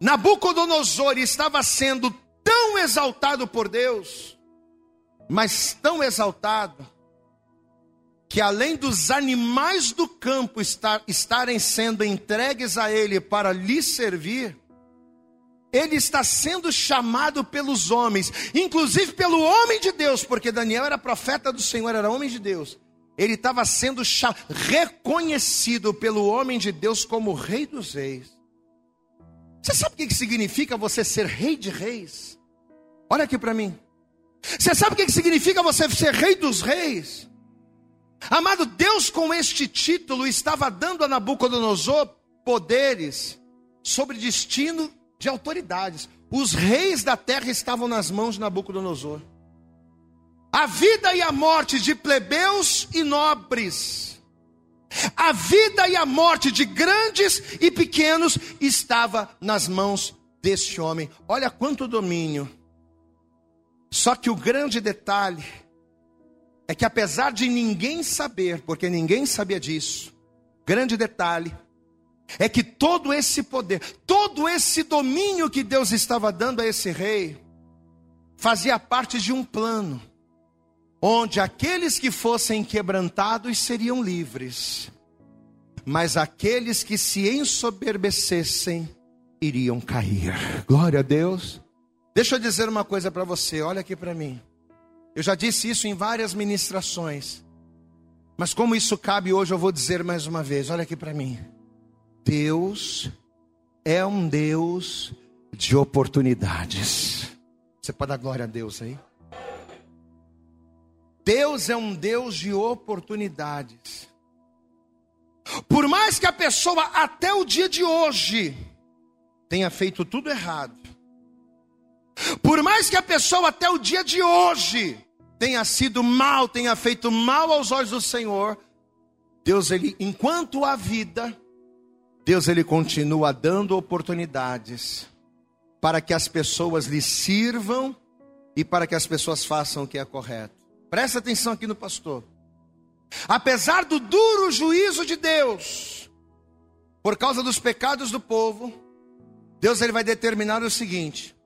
Speaker 2: Nabucodonosor estava sendo tão exaltado por Deus, mas tão exaltado, que além dos animais do campo estar, estarem sendo entregues a ele para lhe servir, ele está sendo chamado pelos homens, inclusive pelo homem de Deus, porque Daniel era profeta do Senhor, era homem de Deus. Ele estava sendo reconhecido pelo homem de Deus como rei dos reis. Você sabe o que significa você ser rei de reis? Olha aqui para mim. Você sabe o que significa você ser rei dos reis? Amado, Deus com este título estava dando a Nabucodonosor poderes sobre destino de autoridades. Os reis da terra estavam nas mãos de Nabucodonosor. A vida e a morte de plebeus e nobres, a vida e a morte de grandes e pequenos estava nas mãos deste homem. Olha quanto domínio. Só que o grande detalhe é que apesar de ninguém saber, porque ninguém sabia disso, grande detalhe, é que todo esse poder, todo esse domínio que Deus estava dando a esse rei, fazia parte de um plano, onde aqueles que fossem quebrantados seriam livres, mas aqueles que se ensoberbecessem iriam cair. Glória a Deus. Deixa eu dizer uma coisa para você, olha aqui para mim. Eu já disse isso em várias ministrações, mas como isso cabe hoje, eu vou dizer mais uma vez, olha aqui para mim. Deus é um Deus de oportunidades. Você pode dar glória a Deus aí? Deus é um Deus de oportunidades. Por mais que a pessoa até o dia de hoje tenha feito tudo errado, por mais que a pessoa até o dia de hoje tenha sido mal, tenha feito mal aos olhos do Senhor, Deus ele, enquanto há vida, Deus ele continua dando oportunidades para que as pessoas lhe sirvam e para que as pessoas façam o que é correto. Presta atenção aqui no pastor. Apesar do duro juízo de Deus, por causa dos pecados do povo, Deus ele vai determinar o seguinte: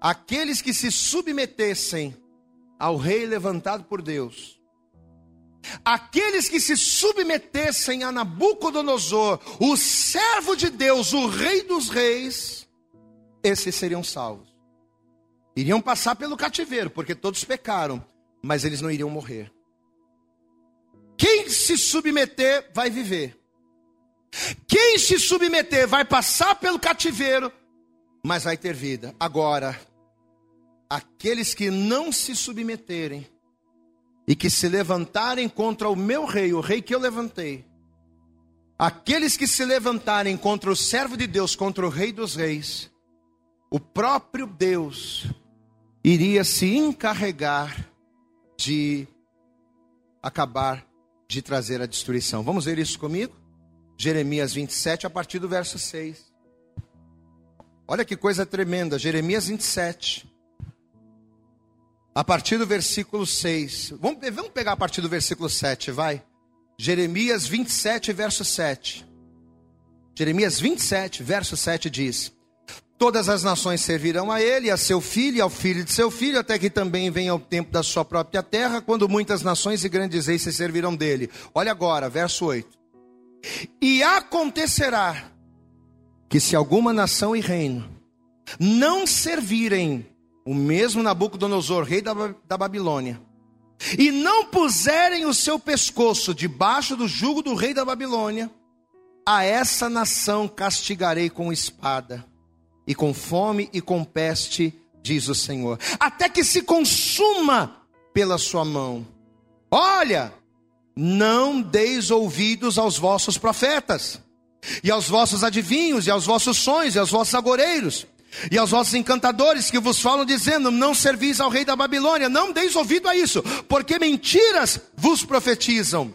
Speaker 2: aqueles que se submetessem ao rei levantado por Deus, aqueles que se submetessem a Nabucodonosor, o servo de Deus, o rei dos reis, esses seriam salvos. Iriam passar pelo cativeiro, porque todos pecaram, mas eles não iriam morrer. Quem se submeter vai viver. Quem se submeter vai passar pelo cativeiro, mas vai ter vida. Agora, aqueles que não se submeterem, e que se levantarem contra o meu rei, o rei que eu levantei, aqueles que se levantarem contra o servo de Deus, contra o rei dos reis, o próprio Deus iria se encarregar de acabar de trazer a destruição. Vamos ver isso comigo? Jeremias 27, a partir do verso 6. Olha que coisa tremenda, Jeremias 27 a partir do versículo 6. Vamos, vamos pegar a partir do versículo 7, vai. Jeremias 27, verso 7. Jeremias 27, verso 7 diz: Todas as nações servirão a ele, a seu filho e ao filho de seu filho, até que também venha o tempo da sua própria terra, quando muitas nações e grandes reis se servirão dele. Olha agora, verso 8. E acontecerá que se alguma nação e reino não servirem o mesmo Nabucodonosor, rei da, da Babilônia, e não puserem o seu pescoço debaixo do jugo do rei da Babilônia, a essa nação castigarei com espada, e com fome e com peste, diz o Senhor, até que se consuma pela sua mão. Olha, não deis ouvidos aos vossos profetas, e aos vossos adivinhos, e aos vossos sonhos, e aos vossos agoreiros e aos vossos encantadores que vos falam dizendo: Não servis ao rei da Babilônia, não deis ouvido a isso, porque mentiras vos profetizam,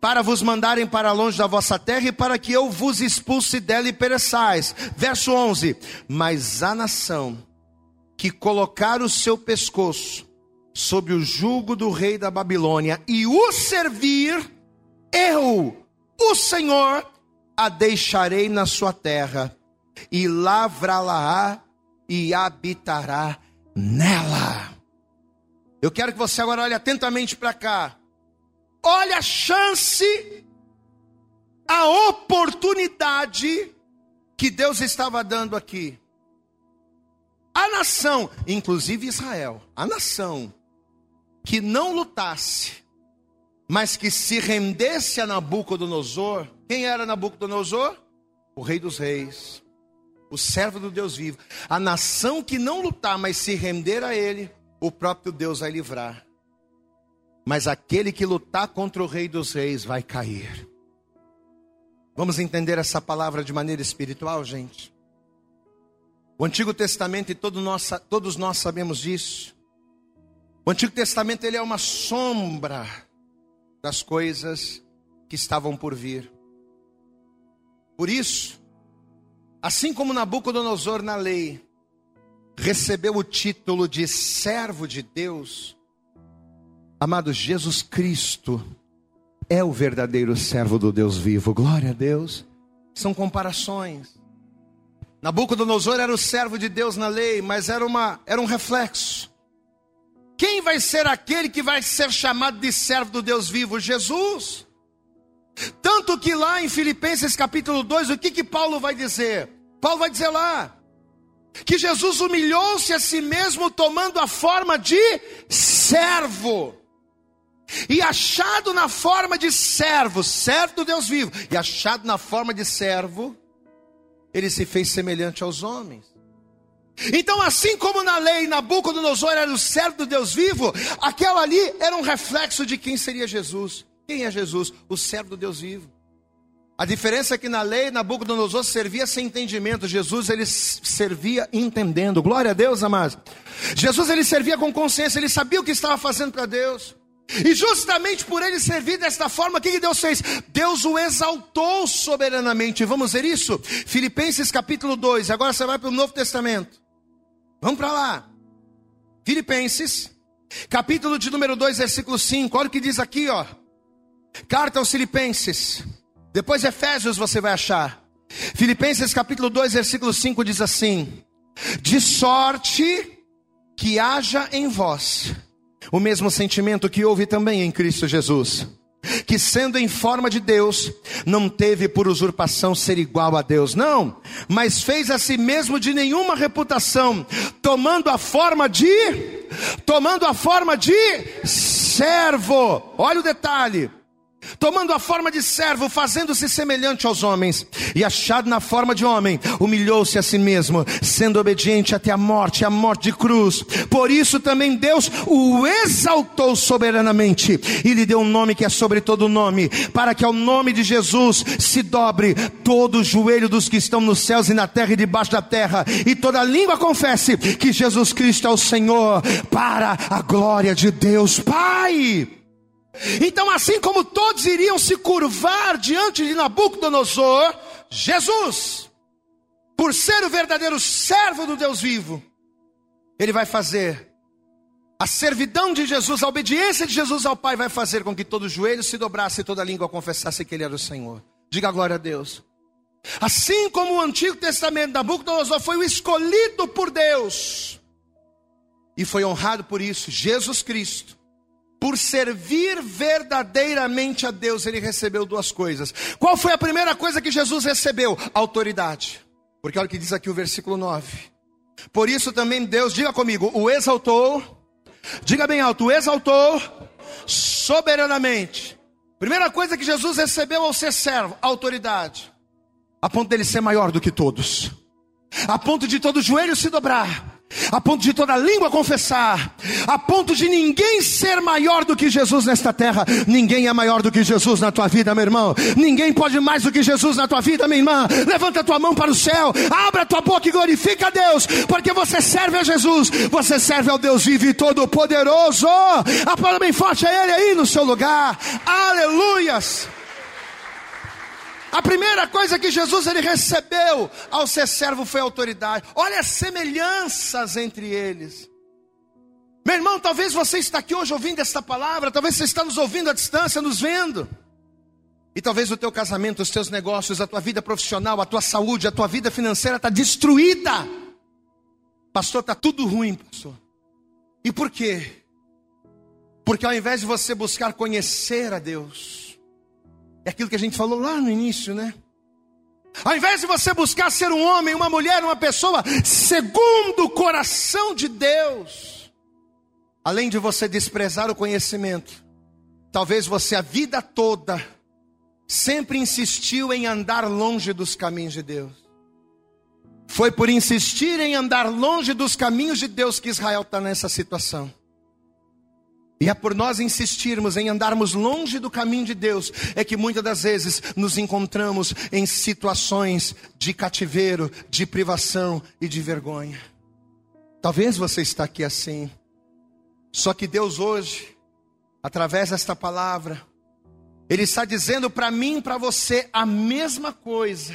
Speaker 2: para vos mandarem para longe da vossa terra e para que eu vos expulse dela e pereçais. Verso 11: Mas a nação que colocar o seu pescoço sob o jugo do rei da Babilônia e o servir, eu, o Senhor, a deixarei na sua terra e lavrá-la e habitará nela. Eu quero que você agora olhe atentamente para cá. Olha a chance, a oportunidade que Deus estava dando aqui. A nação, inclusive Israel, a nação que não lutasse, mas que se rendesse a Nabucodonosor. Quem era Nabucodonosor? O rei dos reis, o servo do Deus vivo. A nação que não lutar, mas se render a ele, o próprio Deus vai livrar. Mas aquele que lutar contra o Rei dos Reis vai cair. Vamos entender essa palavra de maneira espiritual, gente? O Antigo Testamento, e todo nós, todos nós sabemos disso. O Antigo Testamento ele é uma sombra das coisas que estavam por vir. Por isso, Assim como Nabucodonosor na lei recebeu o título de servo de Deus, amado Jesus Cristo é o verdadeiro servo do Deus vivo. Glória a Deus. São comparações. Nabucodonosor era o servo de Deus na lei, mas era, uma, era um reflexo. Quem vai ser aquele que vai ser chamado de servo do Deus vivo? Jesus. Tanto que lá em Filipenses capítulo 2, o que que Paulo vai dizer? Paulo vai dizer lá que Jesus humilhou-se a si mesmo tomando a forma de servo. E achado na forma de servo, servo do Deus vivo, e achado na forma de servo, ele se fez semelhante aos homens. Então, assim como na lei Nabucodonosor era o servo do Deus vivo, aquela ali era um reflexo de quem seria Jesus. Quem é Jesus? O servo do Deus vivo. A diferença é que na lei, Nabucodonosor servia sem entendimento, Jesus ele servia entendendo. Glória a Deus, amados. Jesus ele servia com consciência, ele sabia o que estava fazendo para Deus. E justamente por ele servir desta forma, o que Deus fez? Deus o exaltou soberanamente. Vamos ver isso? Filipenses capítulo 2. Agora você vai para o Novo Testamento. Vamos para lá. Filipenses, capítulo de número 2, versículo 5. Olha o que diz aqui, ó. Carta aos Filipenses. Depois Efésios você vai achar. Filipenses capítulo 2, versículo 5 diz assim: De sorte que haja em vós o mesmo sentimento que houve também em Cristo Jesus, que sendo em forma de Deus, não teve por usurpação ser igual a Deus, não, mas fez a si mesmo de nenhuma reputação, tomando a forma de tomando a forma de servo. Olha o detalhe tomando a forma de servo, fazendo-se semelhante aos homens, e achado na forma de homem, humilhou-se a si mesmo, sendo obediente até a morte, a morte de cruz. Por isso também Deus o exaltou soberanamente e lhe deu um nome que é sobre todo nome, para que ao nome de Jesus se dobre todo o joelho dos que estão nos céus e na terra e debaixo da terra, e toda língua confesse que Jesus Cristo é o Senhor, para a glória de Deus Pai. Então, assim como todos iriam se curvar diante de Nabucodonosor, Jesus, por ser o verdadeiro servo do Deus vivo, ele vai fazer a servidão de Jesus, a obediência de Jesus ao Pai vai fazer com que todo joelho se dobrasse e toda língua confessasse que Ele era o Senhor. Diga glória a Deus. Assim como o Antigo Testamento, Nabucodonosor foi o escolhido por Deus e foi honrado por isso, Jesus Cristo por servir verdadeiramente a Deus, ele recebeu duas coisas. Qual foi a primeira coisa que Jesus recebeu? Autoridade. Porque olha o que diz aqui o versículo 9. Por isso também Deus, diga comigo, o exaltou, diga bem alto, o exaltou soberanamente. Primeira coisa que Jesus recebeu ao ser servo, autoridade. A ponto dele ser maior do que todos. A ponto de todo joelho se dobrar a ponto de toda língua confessar, a ponto de ninguém ser maior do que Jesus nesta terra. Ninguém é maior do que Jesus na tua vida, meu irmão. Ninguém pode mais do que Jesus na tua vida, minha irmã. Levanta tua mão para o céu, abra tua boca e glorifica a Deus, porque você serve a Jesus, você serve ao Deus vivo e todo-poderoso. Aplauda bem forte a Ele aí no seu lugar. Aleluias. A primeira coisa que Jesus ele recebeu ao ser servo foi autoridade. Olha as semelhanças entre eles. Meu irmão, talvez você está aqui hoje ouvindo esta palavra, talvez você está nos ouvindo à distância, nos vendo. E talvez o teu casamento, os teus negócios, a tua vida profissional, a tua saúde, a tua vida financeira está destruída. Pastor, está tudo ruim, pastor. E por quê? Porque ao invés de você buscar conhecer a Deus, é aquilo que a gente falou lá no início, né? Ao invés de você buscar ser um homem, uma mulher, uma pessoa segundo o coração de Deus, além de você desprezar o conhecimento, talvez você a vida toda sempre insistiu em andar longe dos caminhos de Deus. Foi por insistir em andar longe dos caminhos de Deus que Israel está nessa situação. E é por nós insistirmos em andarmos longe do caminho de Deus, é que muitas das vezes nos encontramos em situações de cativeiro, de privação e de vergonha. Talvez você está aqui assim. Só que Deus hoje, através desta palavra, Ele está dizendo para mim e para você a mesma coisa.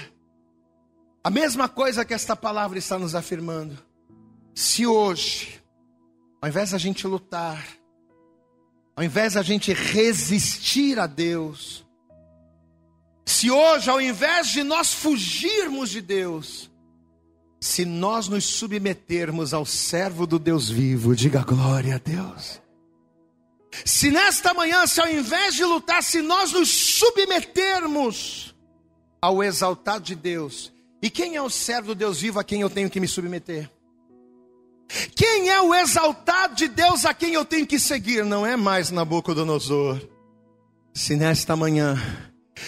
Speaker 2: A mesma coisa que esta palavra está nos afirmando. Se hoje, ao invés da gente lutar, ao invés da gente resistir a Deus, se hoje, ao invés de nós fugirmos de Deus, se nós nos submetermos ao servo do Deus vivo, diga glória a Deus. Se nesta manhã, se ao invés de lutar, se nós nos submetermos ao exaltado de Deus, e quem é o servo do Deus vivo a quem eu tenho que me submeter? Quem é o exaltado de Deus a quem eu tenho que seguir? Não é mais Nabucodonosor. Se nesta manhã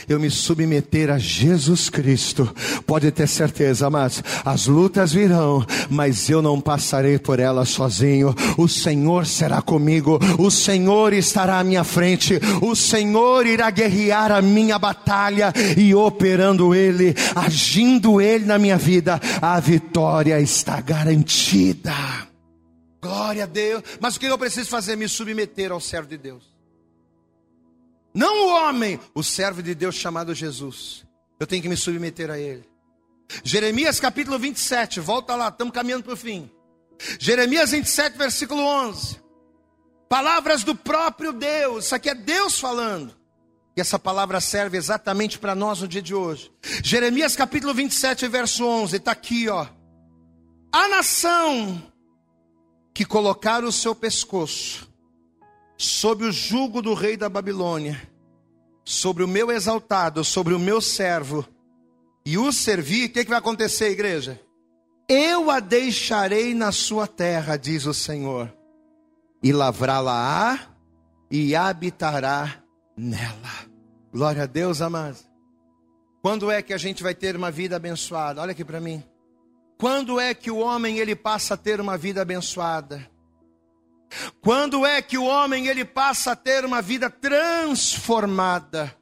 Speaker 2: eu me submeter a Jesus Cristo, pode ter certeza, mas as lutas virão, mas eu não passarei por elas sozinho. O Senhor será comigo, o Senhor estará à minha frente, o Senhor irá guerrear a minha batalha e operando Ele, agindo Ele na minha vida, a vitória está garantida. Glória a Deus. Mas o que eu preciso fazer? Me submeter ao servo de Deus. Não o homem, o servo de Deus chamado Jesus. Eu tenho que me submeter a ele. Jeremias capítulo 27, volta lá, estamos caminhando para o fim. Jeremias 27, versículo 11. Palavras do próprio Deus, isso aqui é Deus falando. E essa palavra serve exatamente para nós no dia de hoje. Jeremias capítulo 27, verso 11, está aqui, ó. A nação que colocar o seu pescoço sob o jugo do rei da Babilônia, sobre o meu exaltado, sobre o meu servo, e o servir, o que, que vai acontecer, igreja? Eu a deixarei na sua terra, diz o Senhor, e lavrá-la-á e habitará nela. Glória a Deus, amados. Quando é que a gente vai ter uma vida abençoada? Olha aqui para mim. Quando é que o homem ele passa a ter uma vida abençoada? Quando é que o homem ele passa a ter uma vida transformada?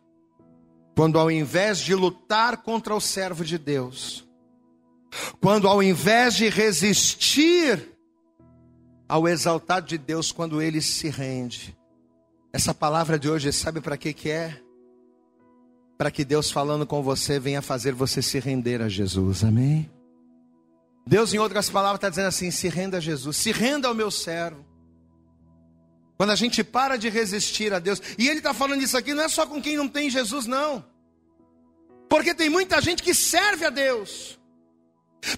Speaker 2: Quando ao invés de lutar contra o servo de Deus, quando ao invés de resistir ao exaltado de Deus, quando ele se rende. Essa palavra de hoje, sabe para que que é? Para que Deus falando com você venha fazer você se render a Jesus. Amém? Deus, em outras palavras, está dizendo assim: se renda a Jesus, se renda ao meu servo. Quando a gente para de resistir a Deus, e Ele está falando isso aqui, não é só com quem não tem Jesus, não, porque tem muita gente que serve a Deus,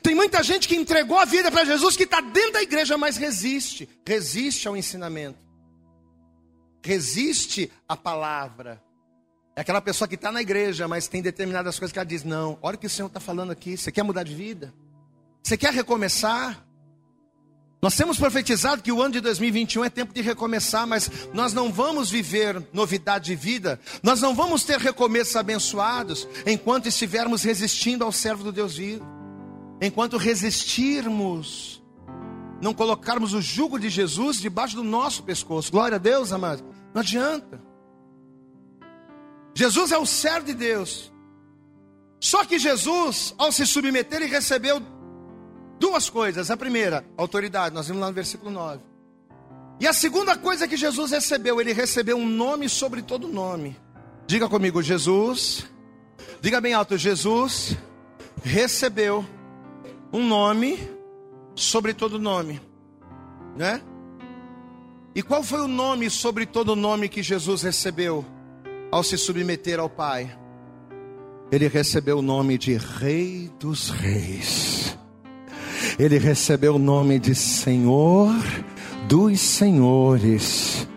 Speaker 2: tem muita gente que entregou a vida para Jesus, que está dentro da igreja, mas resiste, resiste ao ensinamento, resiste à palavra. É aquela pessoa que está na igreja, mas tem determinadas coisas que ela diz: não, olha o que o Senhor está falando aqui, você quer mudar de vida? Você quer recomeçar? Nós temos profetizado que o ano de 2021 é tempo de recomeçar, mas nós não vamos viver novidade de vida, nós não vamos ter recomeços abençoados enquanto estivermos resistindo ao servo do Deus vivo, enquanto resistirmos, não colocarmos o jugo de Jesus debaixo do nosso pescoço. Glória a Deus, amado. Não adianta. Jesus é o servo de Deus. Só que Jesus, ao se submeter, ele recebeu Duas coisas. A primeira, autoridade, nós vimos lá no versículo 9. E a segunda coisa que Jesus recebeu, ele recebeu um nome sobre todo nome. Diga comigo, Jesus. Diga bem alto, Jesus recebeu um nome sobre todo nome, né? E qual foi o nome sobre todo nome que Jesus recebeu ao se submeter ao Pai? Ele recebeu o nome de Rei dos Reis ele recebeu o nome de Senhor dos Senhores.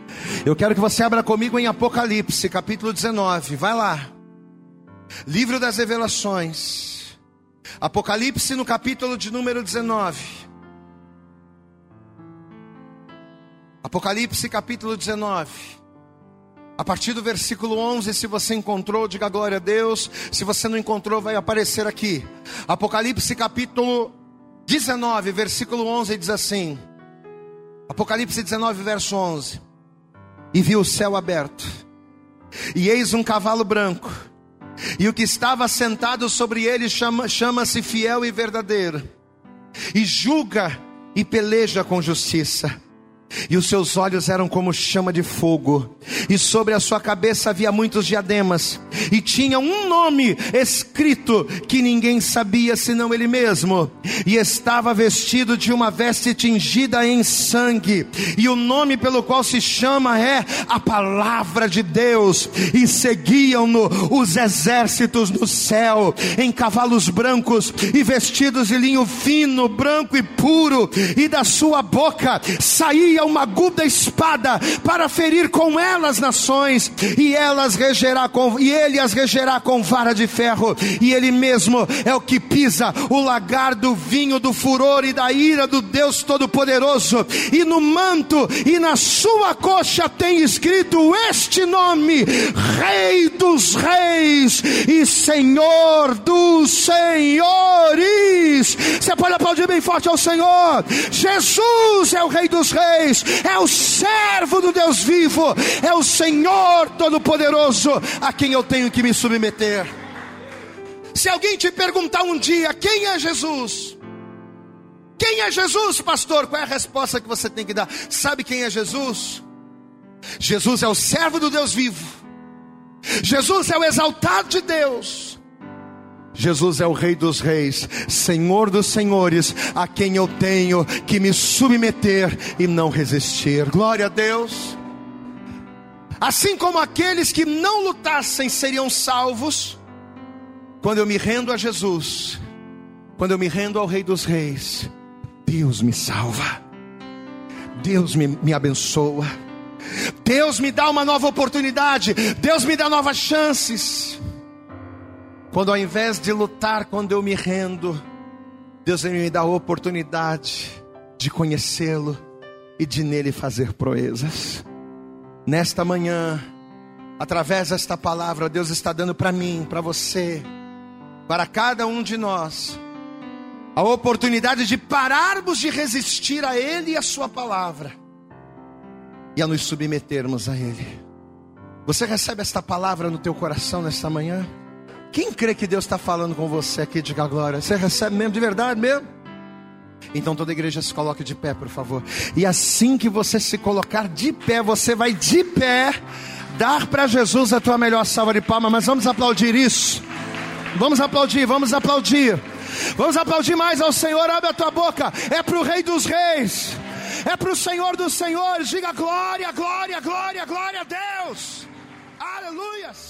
Speaker 2: Eu quero que você abra comigo em Apocalipse, capítulo 19. Vai lá. Livro das Revelações. Apocalipse no capítulo de número 19. Apocalipse capítulo 19. A partir do versículo 11, se você encontrou, diga glória a Deus. Se você não encontrou, vai aparecer aqui. Apocalipse capítulo 19, versículo 11 diz assim: Apocalipse 19, verso 11. E viu o céu aberto, e eis um cavalo branco, e o que estava sentado sobre ele chama-se chama fiel e verdadeiro, e julga e peleja com justiça e os seus olhos eram como chama de fogo, e sobre a sua cabeça havia muitos diademas, e tinha um nome escrito que ninguém sabia senão ele mesmo, e estava vestido de uma veste tingida em sangue, e o nome pelo qual se chama é a Palavra de Deus, e seguiam-no os exércitos no céu, em cavalos brancos e vestidos de linho fino, branco e puro, e da sua boca saía seria uma aguda espada para ferir com elas nações, e elas regerá com, e ele as regerá com vara de ferro, e ele mesmo é o que pisa o lagar do vinho do furor e da ira do Deus Todo-Poderoso, e no manto e na sua coxa tem escrito este nome: Rei dos Reis e Senhor dos Senhores. Você pode aplaudir bem forte ao Senhor. Jesus é o Rei dos Reis, é o servo do Deus vivo, é o Senhor Todo-Poderoso a quem eu tenho que me submeter. Se alguém te perguntar um dia quem é Jesus, quem é Jesus, pastor? Qual é a resposta que você tem que dar? Sabe quem é Jesus? Jesus é o servo do Deus vivo. Jesus é o exaltado de Deus. Jesus é o Rei dos Reis, Senhor dos Senhores, a quem eu tenho que me submeter e não resistir. Glória a Deus. Assim como aqueles que não lutassem seriam salvos, quando eu me rendo a Jesus, quando eu me rendo ao Rei dos Reis, Deus me salva, Deus me, me abençoa, Deus me dá uma nova oportunidade, Deus me dá novas chances. Quando ao invés de lutar, quando eu me rendo, Deus me dá a oportunidade de conhecê-lo e de nele fazer proezas. Nesta manhã, através desta palavra, Deus está dando para mim, para você, para cada um de nós, a oportunidade de pararmos de resistir a Ele e a Sua palavra, e a nos submetermos a Ele. Você recebe esta palavra no teu coração nesta manhã? Quem crê que Deus está falando com você aqui, diga glória. Você recebe mesmo, de verdade mesmo? Então toda igreja se coloque de pé, por favor. E assim que você se colocar de pé, você vai de pé dar para Jesus a tua melhor salva de palmas. Mas vamos aplaudir isso. Vamos aplaudir, vamos aplaudir. Vamos aplaudir mais ao Senhor, abre a tua boca. É para o Rei dos Reis, é para o Senhor dos Senhores. Diga glória, glória, glória, glória a Deus. Aleluias.